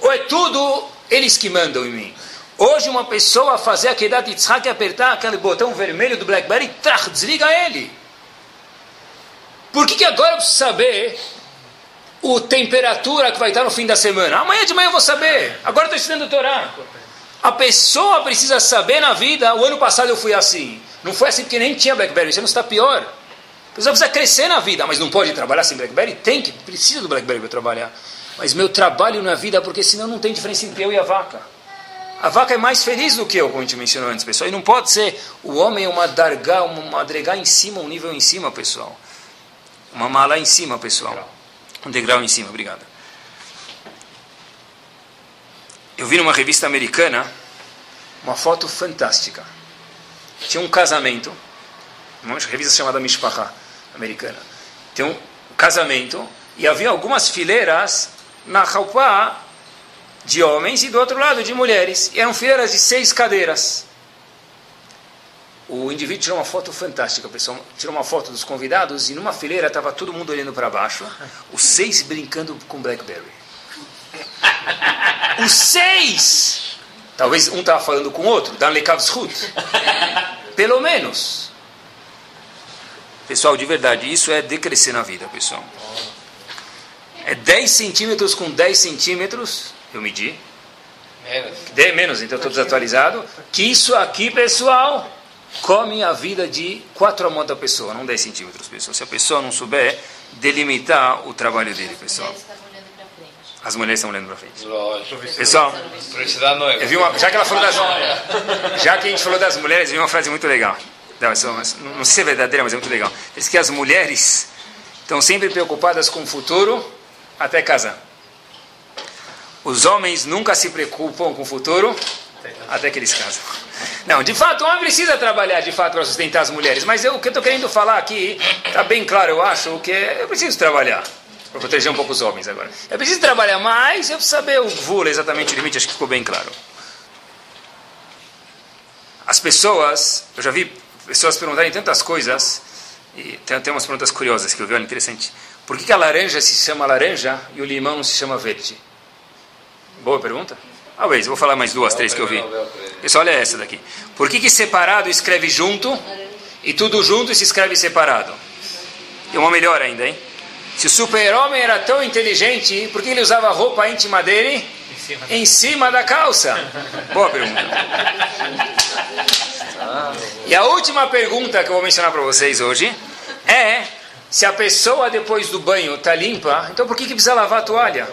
ou é tudo eles que mandam em mim. Hoje uma pessoa fazer a Kedat Yitzhak e apertar aquele botão vermelho do BlackBerry, trach, desliga ele. Por que, que agora eu preciso saber o temperatura que vai estar no fim da semana? Amanhã de manhã eu vou saber. Agora estou estudando Torá. A pessoa precisa saber na vida, o ano passado eu fui assim. Não foi assim porque nem tinha BlackBerry, você não está pior. A pessoa precisa crescer na vida, mas não pode trabalhar sem BlackBerry? Tem que, precisa do BlackBerry para trabalhar. Mas meu trabalho na vida, porque senão não tem diferença entre eu e a vaca. A vaca é mais feliz do que eu, como a gente mencionou antes, pessoal. E não pode ser o homem uma dargá, uma adregá em cima, um nível em cima, pessoal. Uma mala em cima, pessoal. Um degrau em cima, obrigado. Eu vi numa revista americana uma foto fantástica. Tinha um casamento, uma revista chamada Mishpacha, americana. Tem um casamento e havia algumas fileiras na roupa de homens e do outro lado de mulheres. E eram fileiras de seis cadeiras. O indivíduo tirou uma foto fantástica, pessoal. Tirou uma foto dos convidados e numa fileira estava todo mundo olhando para baixo, os seis brincando com Blackberry. Os seis! Talvez um estava falando com o outro, Dan Lekavshut. Pelo menos. Pessoal, de verdade, isso é decrescer na vida, pessoal. É 10 centímetros com 10 centímetros eu medi. Menos. De, menos, então estou desatualizado. Que isso aqui, pessoal, come a vida de 4 a da pessoa, não 10 centímetros, pessoal. Se a pessoa não souber delimitar o trabalho dele, pessoal. As mulheres estão olhando para frente. Lógico. Pessoal, eu vi uma, já que ela falou das, já que a gente falou das mulheres, eu vi uma frase muito legal. Não, não sei se é verdadeira, mas é muito legal. Diz que as mulheres estão sempre preocupadas com o futuro até casar. Os homens nunca se preocupam com o futuro até que eles casam. Não, de fato, o homem precisa trabalhar de fato para sustentar as mulheres, mas eu, o que eu estou querendo falar aqui está bem claro, eu acho, que eu preciso trabalhar para proteger um pouco os homens agora. Eu preciso trabalhar mais, eu preciso saber o vula exatamente o limite, acho que ficou bem claro. As pessoas, eu já vi pessoas perguntarem tantas coisas, e tem, tem umas perguntas curiosas que eu vi, olha, interessante. Por que, que a laranja se chama laranja e o limão se chama verde? Boa pergunta. Talvez, vou falar mais duas, três que eu vi. Pessoal, olha essa daqui. Por que, que separado escreve junto e tudo junto se escreve separado? E uma melhor ainda, hein? Se o super-homem era tão inteligente, por que ele usava a roupa íntima dele em cima, em cima da calça? Boa pergunta. E a última pergunta que eu vou mencionar para vocês hoje é se a pessoa depois do banho está limpa, então por que, que precisa lavar a toalha?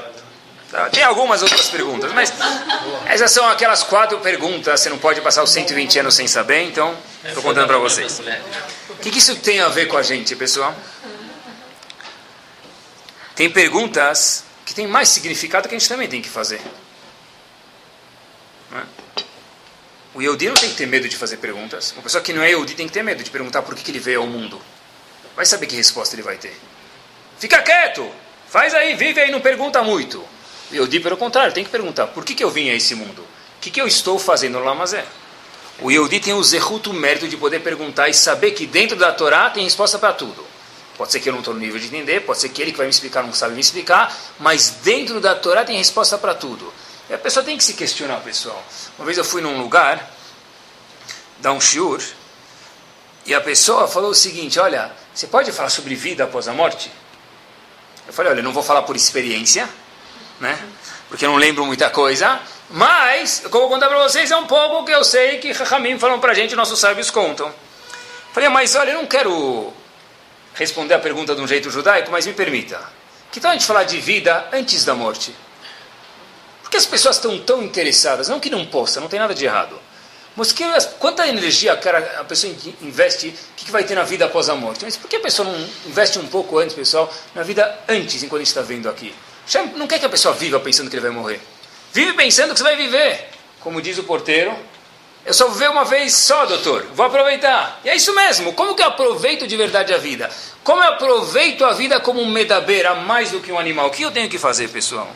Tá, tem algumas outras perguntas, mas essas são aquelas quatro perguntas. Você não pode passar os 120 anos sem saber, então estou contando para vocês. O que, que isso tem a ver com a gente, pessoal? Tem perguntas que têm mais significado que a gente também tem que fazer. O Yehudi não tem que ter medo de fazer perguntas. Uma pessoa que não é Yehudi tem que ter medo de perguntar por que, que ele veio ao mundo. Vai saber que resposta ele vai ter. Fica quieto! Faz aí, vive aí, não pergunta muito. O Yehudi, pelo contrário, tem que perguntar por que, que eu vim a esse mundo? O que, que eu estou fazendo no Lamazé? O Yehudi tem o zerruto, o mérito de poder perguntar e saber que dentro da Torá tem resposta para tudo. Pode ser que eu não estou no nível de entender, pode ser que ele que vai me explicar não sabe me explicar, mas dentro da Torá tem resposta para tudo. E a pessoa tem que se questionar, pessoal. Uma vez eu fui num lugar, dar um shiur, e a pessoa falou o seguinte: Olha, você pode falar sobre vida após a morte? Eu falei: Olha, eu não vou falar por experiência, né? Porque eu não lembro muita coisa, mas, eu vou contar para vocês, é um pouco que eu sei que Rahamim falam para a gente, nossos sábios contam. Falei: Mas olha, eu não quero responder a pergunta de um jeito judaico, mas me permita. Que tal a gente falar de vida antes da morte? Por que as pessoas estão tão interessadas? Não que não possa, não tem nada de errado. Mas quanta energia a pessoa investe, o que, vai ter na vida após a morte? Mas por que a pessoa não investe um pouco antes, pessoal, na vida antes, enquanto a gente está vendo aqui? Não quer que a pessoa viva pensando que ele vai morrer. Vive pensando que você vai viver. Como diz o porteiro, eu só vou ver uma vez só, doutor. Vou aproveitar. E é isso mesmo. Como que eu aproveito de verdade a vida? Como eu aproveito a vida como um medabeira, mais do que um animal? O que eu tenho que fazer, pessoal?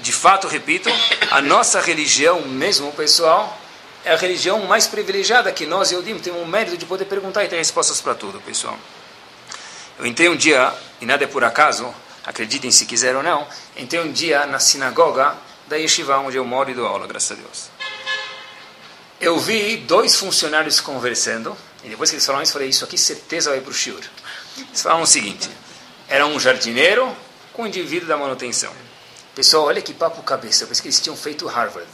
De fato, repito, a nossa religião mesmo, pessoal, é a religião mais privilegiada que nós, eu digo, temos o mérito de poder perguntar e ter respostas para tudo, pessoal. Eu entrei um dia, e nada é por acaso, acreditem se quiser ou não, entrei um dia na sinagoga da Yeshiva, onde eu moro e dou aula, graças a Deus eu vi dois funcionários conversando, e depois que eles falaram isso, eu falei, isso aqui certeza vai para o shiur. Eles falaram o seguinte, era um jardineiro com um indivíduo da manutenção. Pessoal, olha que papo cabeça, eu pensei que eles tinham feito Harvard.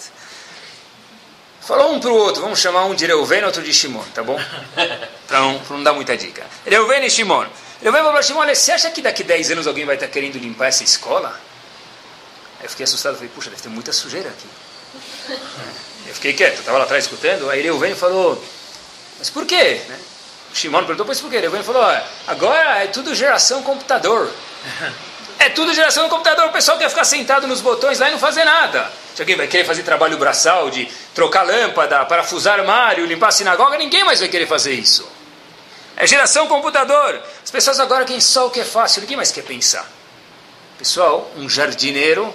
Falou um para o outro, vamos chamar um de Reuven, outro de Shimon, tá bom? Para não, não dar muita dica. Reuven e Shimon. Reuven falou para Shimon, olha, você acha que daqui 10 anos alguém vai estar querendo limpar essa escola? Aí eu fiquei assustado, falei, puxa, deve ter muita sujeira aqui. Eu fiquei quieto, estava lá atrás escutando. Aí Reuven falou, mas por quê? Né? Shimon perguntou, pois por quê? Reuven falou, agora é tudo geração computador. É tudo geração computador. O pessoal quer ficar sentado nos botões lá e não fazer nada. Se alguém vai querer fazer trabalho braçal, de trocar lâmpada, parafusar armário, limpar sinagoga, ninguém mais vai querer fazer isso. É geração computador. As pessoas agora querem só o que é fácil, ninguém mais quer pensar. Pessoal, um jardineiro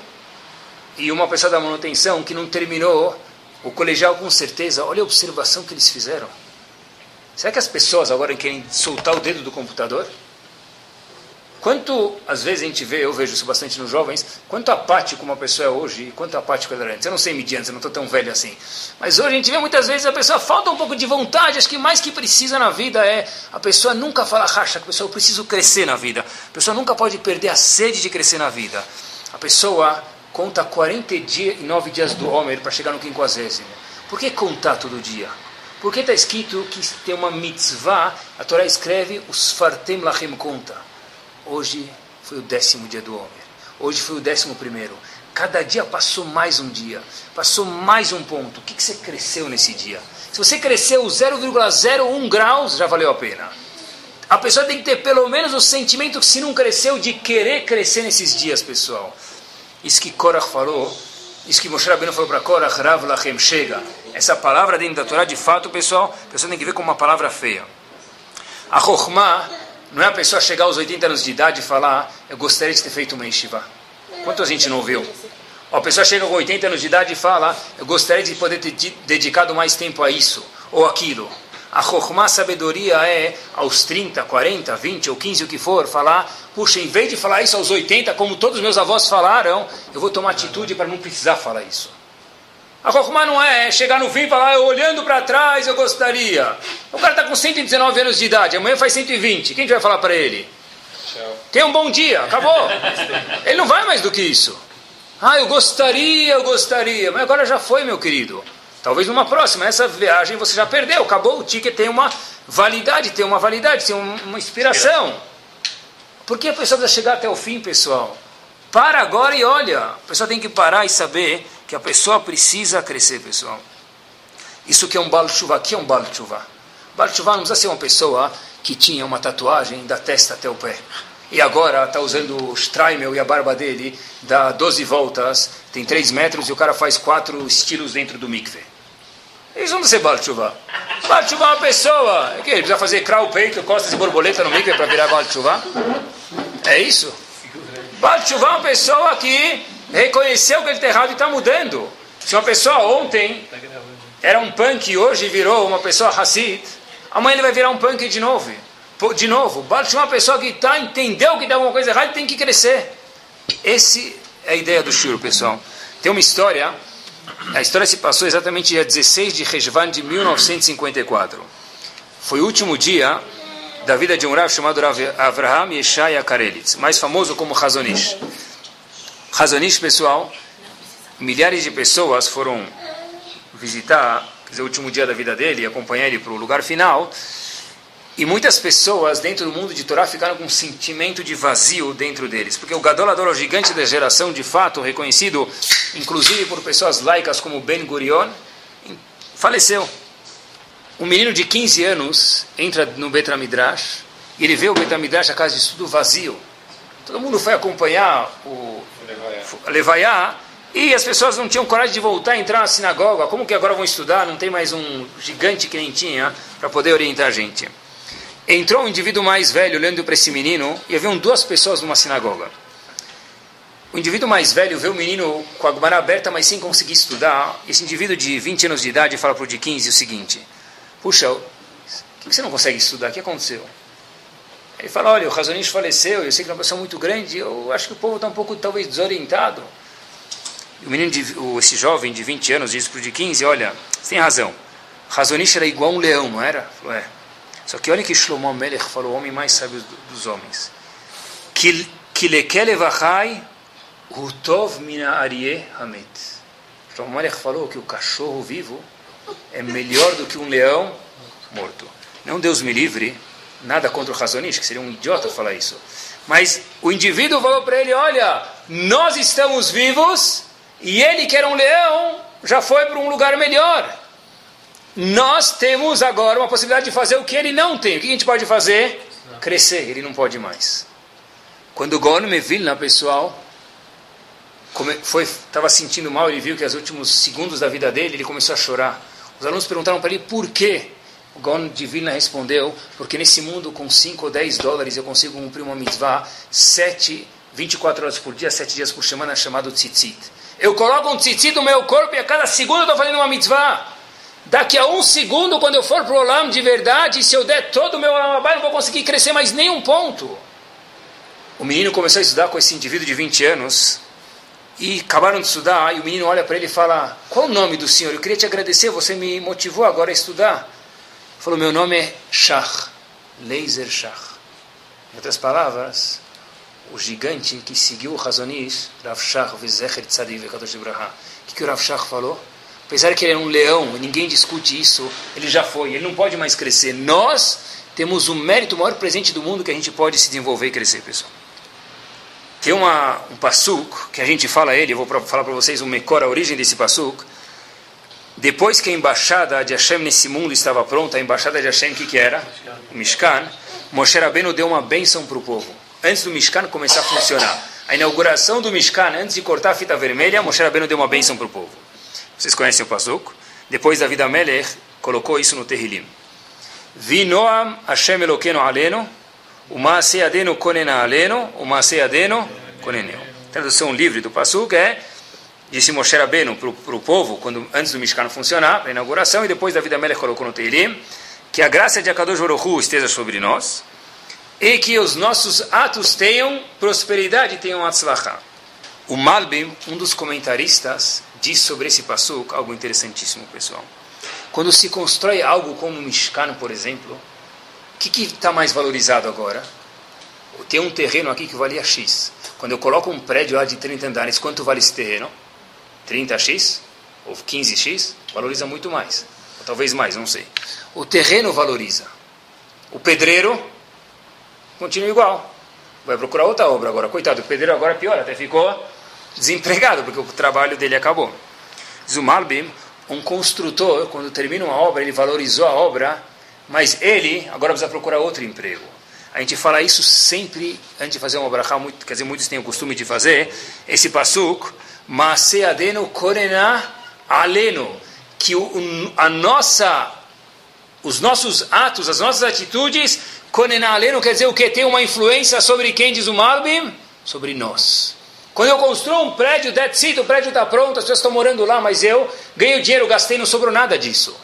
e uma pessoa da manutenção que não terminou o colegial, com certeza, olha a observação que eles fizeram. Será que as pessoas agora querem soltar o dedo do computador? Quanto, às vezes a gente vê, eu vejo isso bastante nos jovens, quanto apático uma pessoa é hoje e quanto apático ela era antes. Eu não sei medir antes, eu não estou tão velho assim. Mas hoje a gente vê muitas vezes a pessoa falta um pouco de vontade, acho que mais que precisa na vida é a pessoa nunca fala racha, a pessoa eu preciso crescer na vida. A pessoa nunca pode perder a sede de crescer na vida. A pessoa conta 49 dias do Homer para chegar no quinquagésimo. Por que contar todo dia? Porque está escrito que tem uma mitzvah, a Torá escreve, os fartem lachem conta. Hoje foi o décimo dia do Homer. Hoje foi o décimo primeiro. Cada dia passou mais um dia, passou mais um ponto. O que, que você cresceu nesse dia? Se você cresceu 0,01 graus, já valeu a pena. A pessoa tem que ter pelo menos o sentimento, se não cresceu, de querer crescer nesses dias, pessoal. Isso que Korach falou, isso que Moshe Rabbeinu falou para Korach, Rav Lachem, chega. Essa palavra dentro da Torá, de fato, pessoal, a pessoa tem que ver como uma palavra feia. A Chokhmah não é a pessoa chegar aos 80 anos de idade e falar, eu gostaria de ter feito uma yeshiva. Quanto a gente não ouviu? a pessoa chega com 80 anos de idade e fala, eu gostaria de poder ter dedicado mais tempo a isso ou aquilo. A Chokhmah, sabedoria, é aos 30, 40, 20 ou 15, o que for, falar, puxa, em vez de falar isso aos 80, como todos os meus avós falaram, eu vou tomar atitude para não precisar falar isso. A Chokhmah não é chegar no fim e falar, olhando para trás, eu gostaria. O cara está com 119 anos de idade, amanhã faz 120, quem vai falar para ele? Tchau. Tenha um bom dia, acabou. ele não vai mais do que isso. Ah, eu gostaria, eu gostaria, mas agora já foi, meu querido. Talvez numa próxima, essa viagem você já perdeu, acabou, o ticket tem uma validade, tem uma validade, tem uma inspiração. Por que a pessoa precisa chegar até o fim, pessoal? Para agora e olha. A pessoa tem que parar e saber que a pessoa precisa crescer, pessoal. Isso que é um balo chuva, que é um balo chuva. Balo chuva não precisa ser uma pessoa que tinha uma tatuagem da testa até o pé. E agora está usando o Streimel e a barba dele, dá 12 voltas, tem 3 metros e o cara faz quatro estilos dentro do mikve. Eles vão ser Baal Tshuva. Baal Tshuva é uma pessoa. É que ele precisa fazer crau, peito, costas e borboleta no mikve para virar Baal Tshuva? É isso? Baal Tshuva é uma pessoa que reconheceu que ele está errado e está mudando. Se uma pessoa ontem era um punk e hoje virou uma pessoa Hassid, amanhã ele vai virar um punk de novo. De novo, é uma pessoa que tá, entendeu que está alguma coisa errada e tem que crescer. Esse é a ideia do shur, pessoal. Tem uma história, a história se passou exatamente dia 16 de Rejvan de 1954. Foi o último dia da vida de um Rav chamado Rav Avraham Yeshaya Karelitz, mais famoso como Hazonish. Hazonish, pessoal, milhares de pessoas foram visitar, dizer, o último dia da vida dele, acompanhar ele para o lugar final, e muitas pessoas dentro do mundo de Torá ficaram com um sentimento de vazio dentro deles. Porque o Gadolador, o gigante da geração, de fato, reconhecido inclusive por pessoas laicas como Ben Gurion, faleceu. Um menino de 15 anos entra no Betramidrash e ele vê o Betramidrash, a casa de estudo, vazio. Todo mundo foi acompanhar o Levaiá e as pessoas não tinham coragem de voltar a entrar na sinagoga. Como que agora vão estudar? Não tem mais um gigante que nem tinha para poder orientar a gente. Entrou um indivíduo mais velho olhando para esse menino e haviam duas pessoas numa sinagoga. O indivíduo mais velho vê o menino com a Gemara aberta, mas sem conseguir estudar. Esse indivíduo de 20 anos de idade fala para o de 15 o seguinte: Puxa, por que você não consegue estudar? O que aconteceu? Ele fala: Olha, o Razonish faleceu, eu sei que é uma pessoa muito grande, eu acho que o povo está um pouco talvez desorientado. O menino, de, esse jovem de 20 anos, diz para o de 15: Olha, você tem razão. Razonish era igual a um leão, não era? Falou: É. Só que olha que Shlomo Melech falou, o homem mais sábio dos homens. Kilekelevachai hutov mina arie hamet. Shlomo Melech falou que o cachorro vivo é melhor do que um leão morto. Não Deus me livre, nada contra o Razonish, que seria um idiota falar isso. Mas o indivíduo falou para ele, olha, nós estamos vivos e ele que era um leão já foi para um lugar melhor nós temos agora uma possibilidade de fazer o que ele não tem. O que a gente pode fazer? Crescer. Ele não pode mais. Quando o Gon Vilna, pessoal, estava sentindo mal, ele viu que nos últimos segundos da vida dele, ele começou a chorar. Os alunos perguntaram para ele por quê. O Gon de Vilna respondeu, porque nesse mundo com 5 ou 10 dólares eu consigo cumprir uma mitzvah 7, 24 horas por dia, 7 dias por semana, chamado tzitzit. Eu coloco um tzitzit no meu corpo e a cada segundo eu estou fazendo uma mitzvah. Daqui a um segundo, quando eu for para o Olam de verdade, se eu der todo o meu Olam eu não vou conseguir crescer mais nem um ponto. O menino começou a estudar com esse indivíduo de 20 anos e acabaram de estudar. E o menino olha para ele e fala: Qual o nome do senhor? Eu queria te agradecer, você me motivou agora a estudar. Falou: Meu nome é Shach, Laser Shach. Em outras palavras, o gigante que seguiu o Razonish, Rav Shach, Vizecher Tzadiv, Kadosh Ibrahim. O que o Rav Shach falou? Apesar que ele é um leão, e ninguém discute isso, ele já foi, ele não pode mais crescer. Nós temos o mérito, o maior presente do mundo que a gente pode se desenvolver e crescer, pessoal. Tem uma, um passuk, que a gente fala ele, eu vou pra, falar para vocês o Mekor, a origem desse passuk. Depois que a embaixada de Hashem nesse mundo estava pronta, a embaixada de Hashem, o que, que era? O Mishkan. Moshe Rabbeinu deu uma bênção para o povo. Antes do Mishkan começar a funcionar. A inauguração do Mishkan, antes de cortar a fita vermelha, Moshe Rabbeinu deu uma bênção para o povo. Vocês conhecem o Pasuk? Depois David Amelech colocou isso no Terrilim. Vinoam Hashem Eloqueno Aleno, uma Adeno Konena Aleno, uma Adeno Koneneu. Tradução livre do Pasuk é disse Moshe Rabbeinu para o povo, quando, antes do Mishkan funcionar, a inauguração, e depois David Amelech colocou no Teirim, que a graça de Akadosh Baruch esteja sobre nós, e que os nossos atos tenham prosperidade, tenham atzlachá. O Malbim, um dos comentaristas, diz sobre esse passuk algo interessantíssimo, pessoal. Quando se constrói algo como o Mishkan, por exemplo, o que está mais valorizado agora? Tem um terreno aqui que valia X. Quando eu coloco um prédio lá de 30 andares, quanto vale esse terreno? 30x? Ou 15x? Valoriza muito mais. Ou talvez mais, não sei. O terreno valoriza. O pedreiro continua igual. Vai procurar outra obra agora. Coitado, o pedreiro agora é pior, até ficou desempregado, porque o trabalho dele acabou. Zumalbim, um construtor, quando termina uma obra, ele valorizou a obra, mas ele agora precisa procurar outro emprego. A gente fala isso sempre antes de fazer uma muito, quer dizer, muitos têm o costume de fazer, esse pasuk, Maseadeno korena aleno, que o, a nossa, os nossos atos, as nossas atitudes, Konenalenu quer dizer o que? Tem uma influência sobre quem diz o Malbim? Sobre nós. Quando eu construo um prédio, that's it, o prédio está pronto, as pessoas estão morando lá, mas eu ganho dinheiro, gastei, não sobrou nada disso.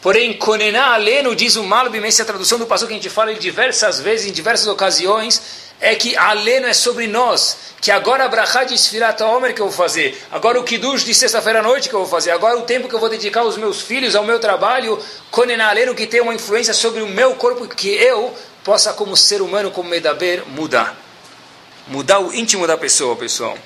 Porém, Konená Aleno, diz o Malbim, essa é a tradução do passo que a gente fala diversas vezes, em diversas ocasiões, é que Aleno é sobre nós, que agora a Brachá de Sfirat Omer que eu vou fazer, agora o Kiddush de sexta-feira à noite que eu vou fazer, agora o tempo que eu vou dedicar aos meus filhos, ao meu trabalho, Konená Aleno, que tem uma influência sobre o meu corpo, que eu possa, como ser humano, como Medaber, mudar. Mudar o íntimo da pessoa, pessoal.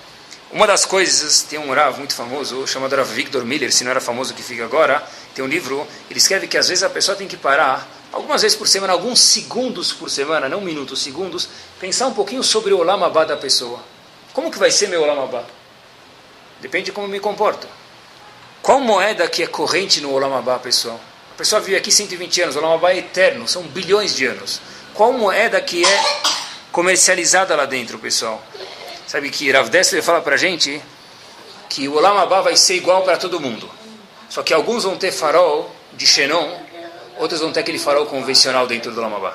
Uma das coisas, tem um Rav muito famoso, chamado Rav Victor Miller, se não era famoso que fica agora, tem um livro, ele escreve que às vezes a pessoa tem que parar, algumas vezes por semana, alguns segundos por semana, não minutos, segundos, pensar um pouquinho sobre o Olam Abba da pessoa. Como que vai ser meu Olam Abba? Depende de como me comporto. Qual moeda que é corrente no Olam Abba, pessoal? A pessoa vive aqui 120 anos, o Olam Abba é eterno, são bilhões de anos. Qual moeda que é comercializada lá dentro, pessoal? Sabe que Rav Dessler fala para a gente que o Olam Abba vai ser igual para todo mundo. Só que alguns vão ter farol de Xenon, outros vão ter aquele farol convencional dentro do Olam Abba.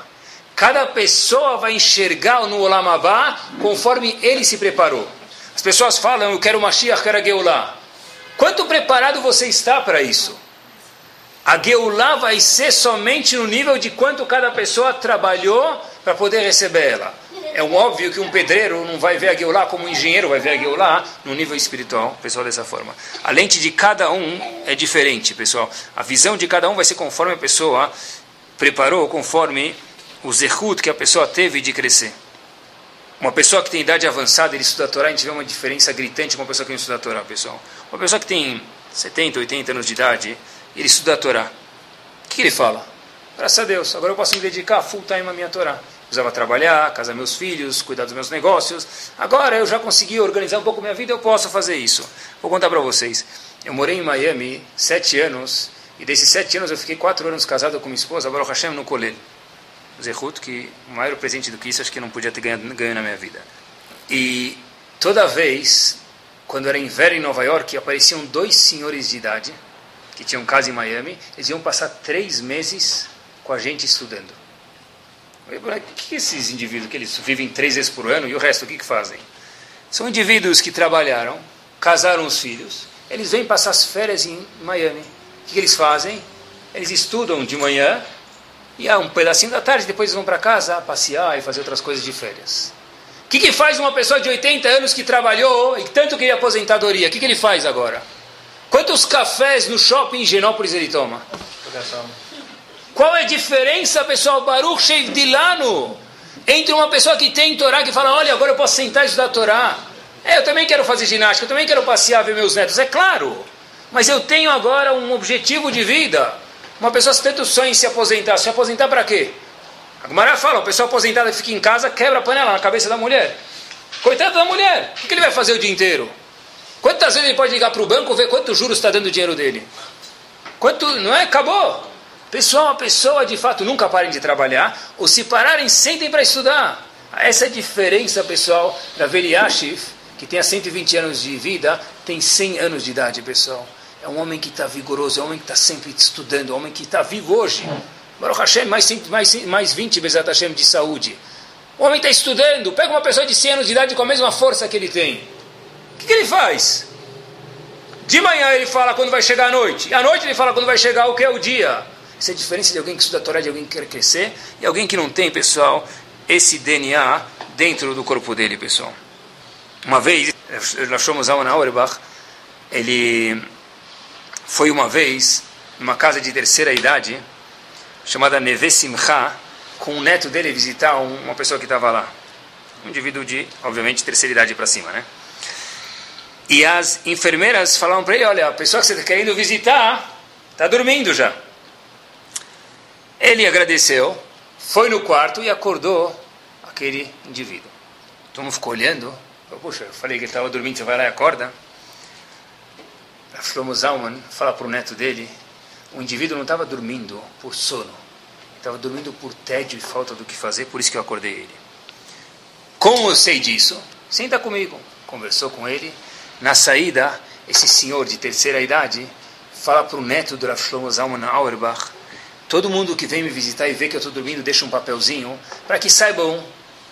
Cada pessoa vai enxergar no Olam Abba conforme ele se preparou. As pessoas falam, eu quero Mashiach, quero a Geulah. Quanto preparado você está para isso? A Geulah vai ser somente no nível de quanto cada pessoa trabalhou para poder receber ela é um óbvio que um pedreiro não vai ver a Geulah como um engenheiro vai ver a Geulah no nível espiritual, pessoal, dessa forma. A lente de cada um é diferente, pessoal. A visão de cada um vai ser conforme a pessoa preparou, conforme o zehut que a pessoa teve de crescer. Uma pessoa que tem idade avançada, ele estuda a Torá, a gente vê uma diferença gritante com uma pessoa que não estuda a Torá, pessoal. Uma pessoa que tem 70, 80 anos de idade, ele estuda a Torá. O que ele fala? Graças a Deus, agora eu posso me dedicar full time à minha Torá precisava trabalhar, casar meus filhos, cuidar dos meus negócios. Agora eu já consegui organizar um pouco minha vida, eu posso fazer isso. Vou contar para vocês. Eu morei em Miami sete anos, e desses sete anos eu fiquei quatro anos casado com minha esposa, Baruch Hashem, no Kolel. Zehut, que o maior presente do que isso, acho que não podia ter ganho, ganho na minha vida. E toda vez, quando era inverno em Nova York, apareciam dois senhores de idade, que tinham casa em Miami, eles iam passar três meses com a gente estudando. O que esses indivíduos que eles vivem três vezes por ano e o resto o que, que fazem? São indivíduos que trabalharam, casaram os filhos, eles vêm passar as férias em Miami. O que, que eles fazem? Eles estudam de manhã e há um pedacinho da tarde, depois vão para casa passear e fazer outras coisas de férias. O que, que faz uma pessoa de 80 anos que trabalhou e tanto queria aposentadoria? O que, que ele faz agora? Quantos cafés no shopping em Genópolis ele toma? Qual é a diferença, pessoal, Baruch Sheivdilano, entre uma pessoa que tem Torá, que fala, olha, agora eu posso sentar e estudar Torá. É, eu também quero fazer ginástica, eu também quero passear, ver meus netos, é claro. Mas eu tenho agora um objetivo de vida. Uma pessoa que tanto sonha em se aposentar, se aposentar para quê? A Gumara fala, uma pessoa aposentada fica em casa, quebra a panela na cabeça da mulher. Coitado da mulher, o que ele vai fazer o dia inteiro? Quantas vezes ele pode ligar para o banco ver quantos juros está dando o dinheiro dele? Quanto, não é? Acabou. Pessoal, a pessoa de fato nunca parem de trabalhar, ou se pararem, sentem para estudar. Essa é a diferença, pessoal, da Veliashif, que tem 120 anos de vida, tem 100 anos de idade, pessoal. É um homem que está vigoroso, é um homem que está sempre estudando, é um homem que está vivo hoje. Baruch Hashem, mais, mais, mais 20 Bezat Hashem de saúde. O homem está estudando, pega uma pessoa de 100 anos de idade com a mesma força que ele tem. O que, que ele faz? De manhã ele fala quando vai chegar a noite. E à noite ele fala quando vai chegar o que é o dia. Essa é a diferença de alguém que estuda a Torá, de alguém que quer crescer, e alguém que não tem, pessoal, esse DNA dentro do corpo dele, pessoal. Uma vez, nós fomos a Auerbach, ele foi uma vez numa casa de terceira idade, chamada Neve Simcha, com o neto dele visitar uma pessoa que estava lá. Um indivíduo de, obviamente, terceira idade para cima, né? E as enfermeiras falavam para ele, olha, a pessoa que você está querendo visitar está dormindo já. Ele agradeceu, foi no quarto e acordou aquele indivíduo. Todo mundo ficou olhando. Falou, Poxa, eu falei que ele estava dormindo, você vai lá e acorda. A Shlomo Zalman fala para o neto dele, o indivíduo não estava dormindo por sono, estava dormindo por tédio e falta do que fazer, por isso que eu acordei ele. Como eu sei disso? Senta comigo. Conversou com ele. Na saída, esse senhor de terceira idade fala para o neto do Rav Shlomo Zalman Auerbach, todo mundo que vem me visitar e vê que eu estou dormindo, deixa um papelzinho, para que saibam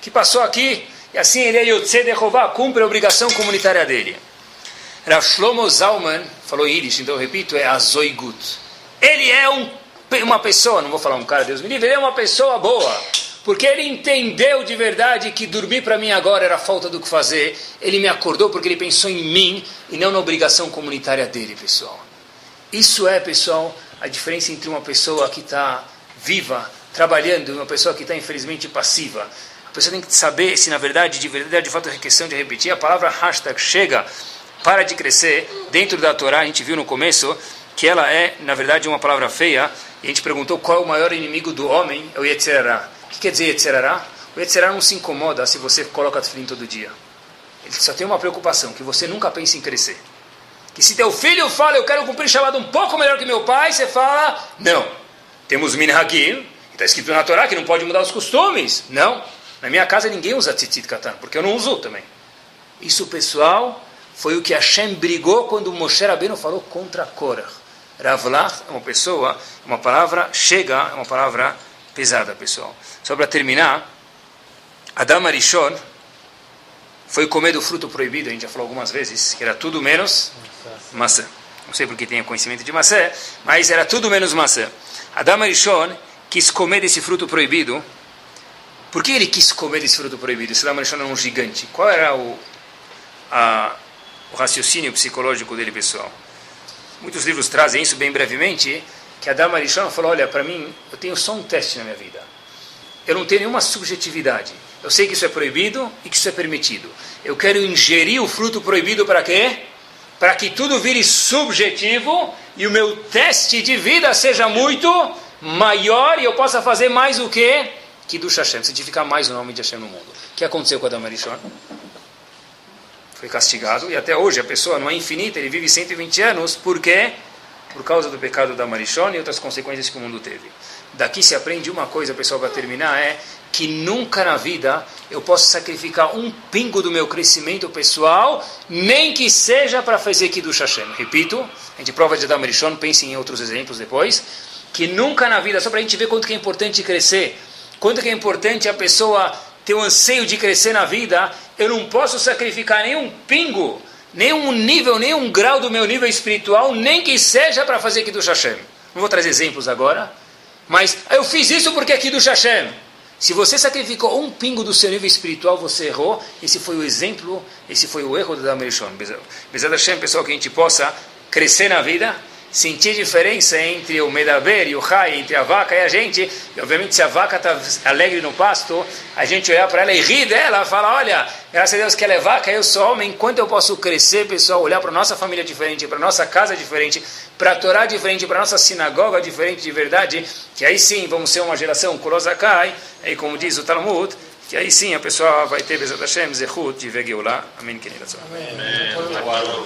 que passou aqui, e assim ele é Yotze Dehová, cumpre a obrigação comunitária dele. Rav Shlomo Zalman, falou em Yiddish, então eu repito, é Azoigut. Ele é um, uma pessoa, não vou falar um cara, Deus me livre, ele é uma pessoa boa. Porque ele entendeu de verdade que dormir para mim agora era falta do que fazer. Ele me acordou porque ele pensou em mim e não na obrigação comunitária dele, pessoal. Isso é, pessoal, a diferença entre uma pessoa que está viva, trabalhando, e uma pessoa que está, infelizmente, passiva. A pessoa tem que saber se, na verdade, de verdade, de fato, é questão de repetir. A palavra hashtag chega, para de crescer. Dentro da Torá, a gente viu no começo que ela é, na verdade, uma palavra feia. E a gente perguntou qual é o maior inimigo do homem, é o Yetzirará. O que quer dizer Yetzirará? O Yetzirará não se incomoda se você coloca tefilim todo dia. Ele só tem uma preocupação, que você nunca pense em crescer. Que se teu filho fala, eu quero cumprir chamado um pouco melhor que meu pai, você fala, não. Temos minhagim, está escrito na Torá que não pode mudar os costumes. Não. Na minha casa ninguém usa tzitzit katan, porque eu não uso também. Isso, pessoal, foi o que Hashem brigou quando Moshe Rabbeinu falou contra Korah. Ravlach é uma pessoa, uma palavra, chega, é uma palavra pesada, pessoal. Só para terminar, Adam Arishon foi comer do fruto proibido, a gente já falou algumas vezes, que era tudo menos maçã. Não sei porque tenha conhecimento de maçã, mas era tudo menos maçã. Adam Arishon quis comer desse fruto proibido. Por que ele quis comer desse fruto proibido? Esse Adam Arishon era um gigante. Qual era o, a, o raciocínio psicológico dele, pessoal? Muitos livros trazem isso bem brevemente, que Adam Arishon falou, olha, para mim, eu tenho só um teste na minha vida. Eu não tenho nenhuma subjetividade. Eu sei que isso é proibido e que isso é permitido. Eu quero ingerir o fruto proibido para quê? Para que tudo vire subjetivo e o meu teste de vida seja muito maior e eu possa fazer mais o quê? Que do Hashem, santificar mais o nome de Hashem no mundo. O que aconteceu com Adam Arishon? Foi castigado e até hoje a pessoa não é infinita, ele vive 120 anos, por quê? Por causa do pecado da Marichon e outras consequências que o mundo teve. Daqui se aprende uma coisa, pessoal, para terminar, é que nunca na vida eu posso sacrificar um pingo do meu crescimento pessoal, nem que seja para fazer Kiddush Hashem. Repito, a gente prova de Adam Rishon, pense em outros exemplos depois, que nunca na vida, só para a gente ver quanto que é importante crescer, quanto que é importante a pessoa ter o anseio de crescer na vida, eu não posso sacrificar nenhum pingo, nenhum nível, nenhum grau do meu nível espiritual, nem que seja para fazer Kiddush Hashem. Não vou trazer exemplos agora, mas eu fiz isso porque é Kiddush Hashem. Se você sacrificou um pingo do seu nível espiritual, você errou. Esse foi o exemplo, esse foi o erro do Damerishon. Bezat Hashem, pessoal, que a gente possa crescer na vida, sentir diferença entre o Medaber e o Rai, entre a vaca e a gente. E, obviamente, se a vaca está alegre no pasto, a gente olhar para ela e rir dela, falar: olha, graças a Deus que ela é vaca, eu sou homem. Enquanto eu posso crescer, pessoal, olhar para nossa família diferente, para nossa casa diferente, para a Torá diferente, para nossa sinagoga diferente de verdade, que aí sim vamos ser uma geração Kulosakai, aí como diz o Talmud, que aí sim a pessoa vai ter Bezat Hashem, Zehut, de Vegeulah. Amém. Amém.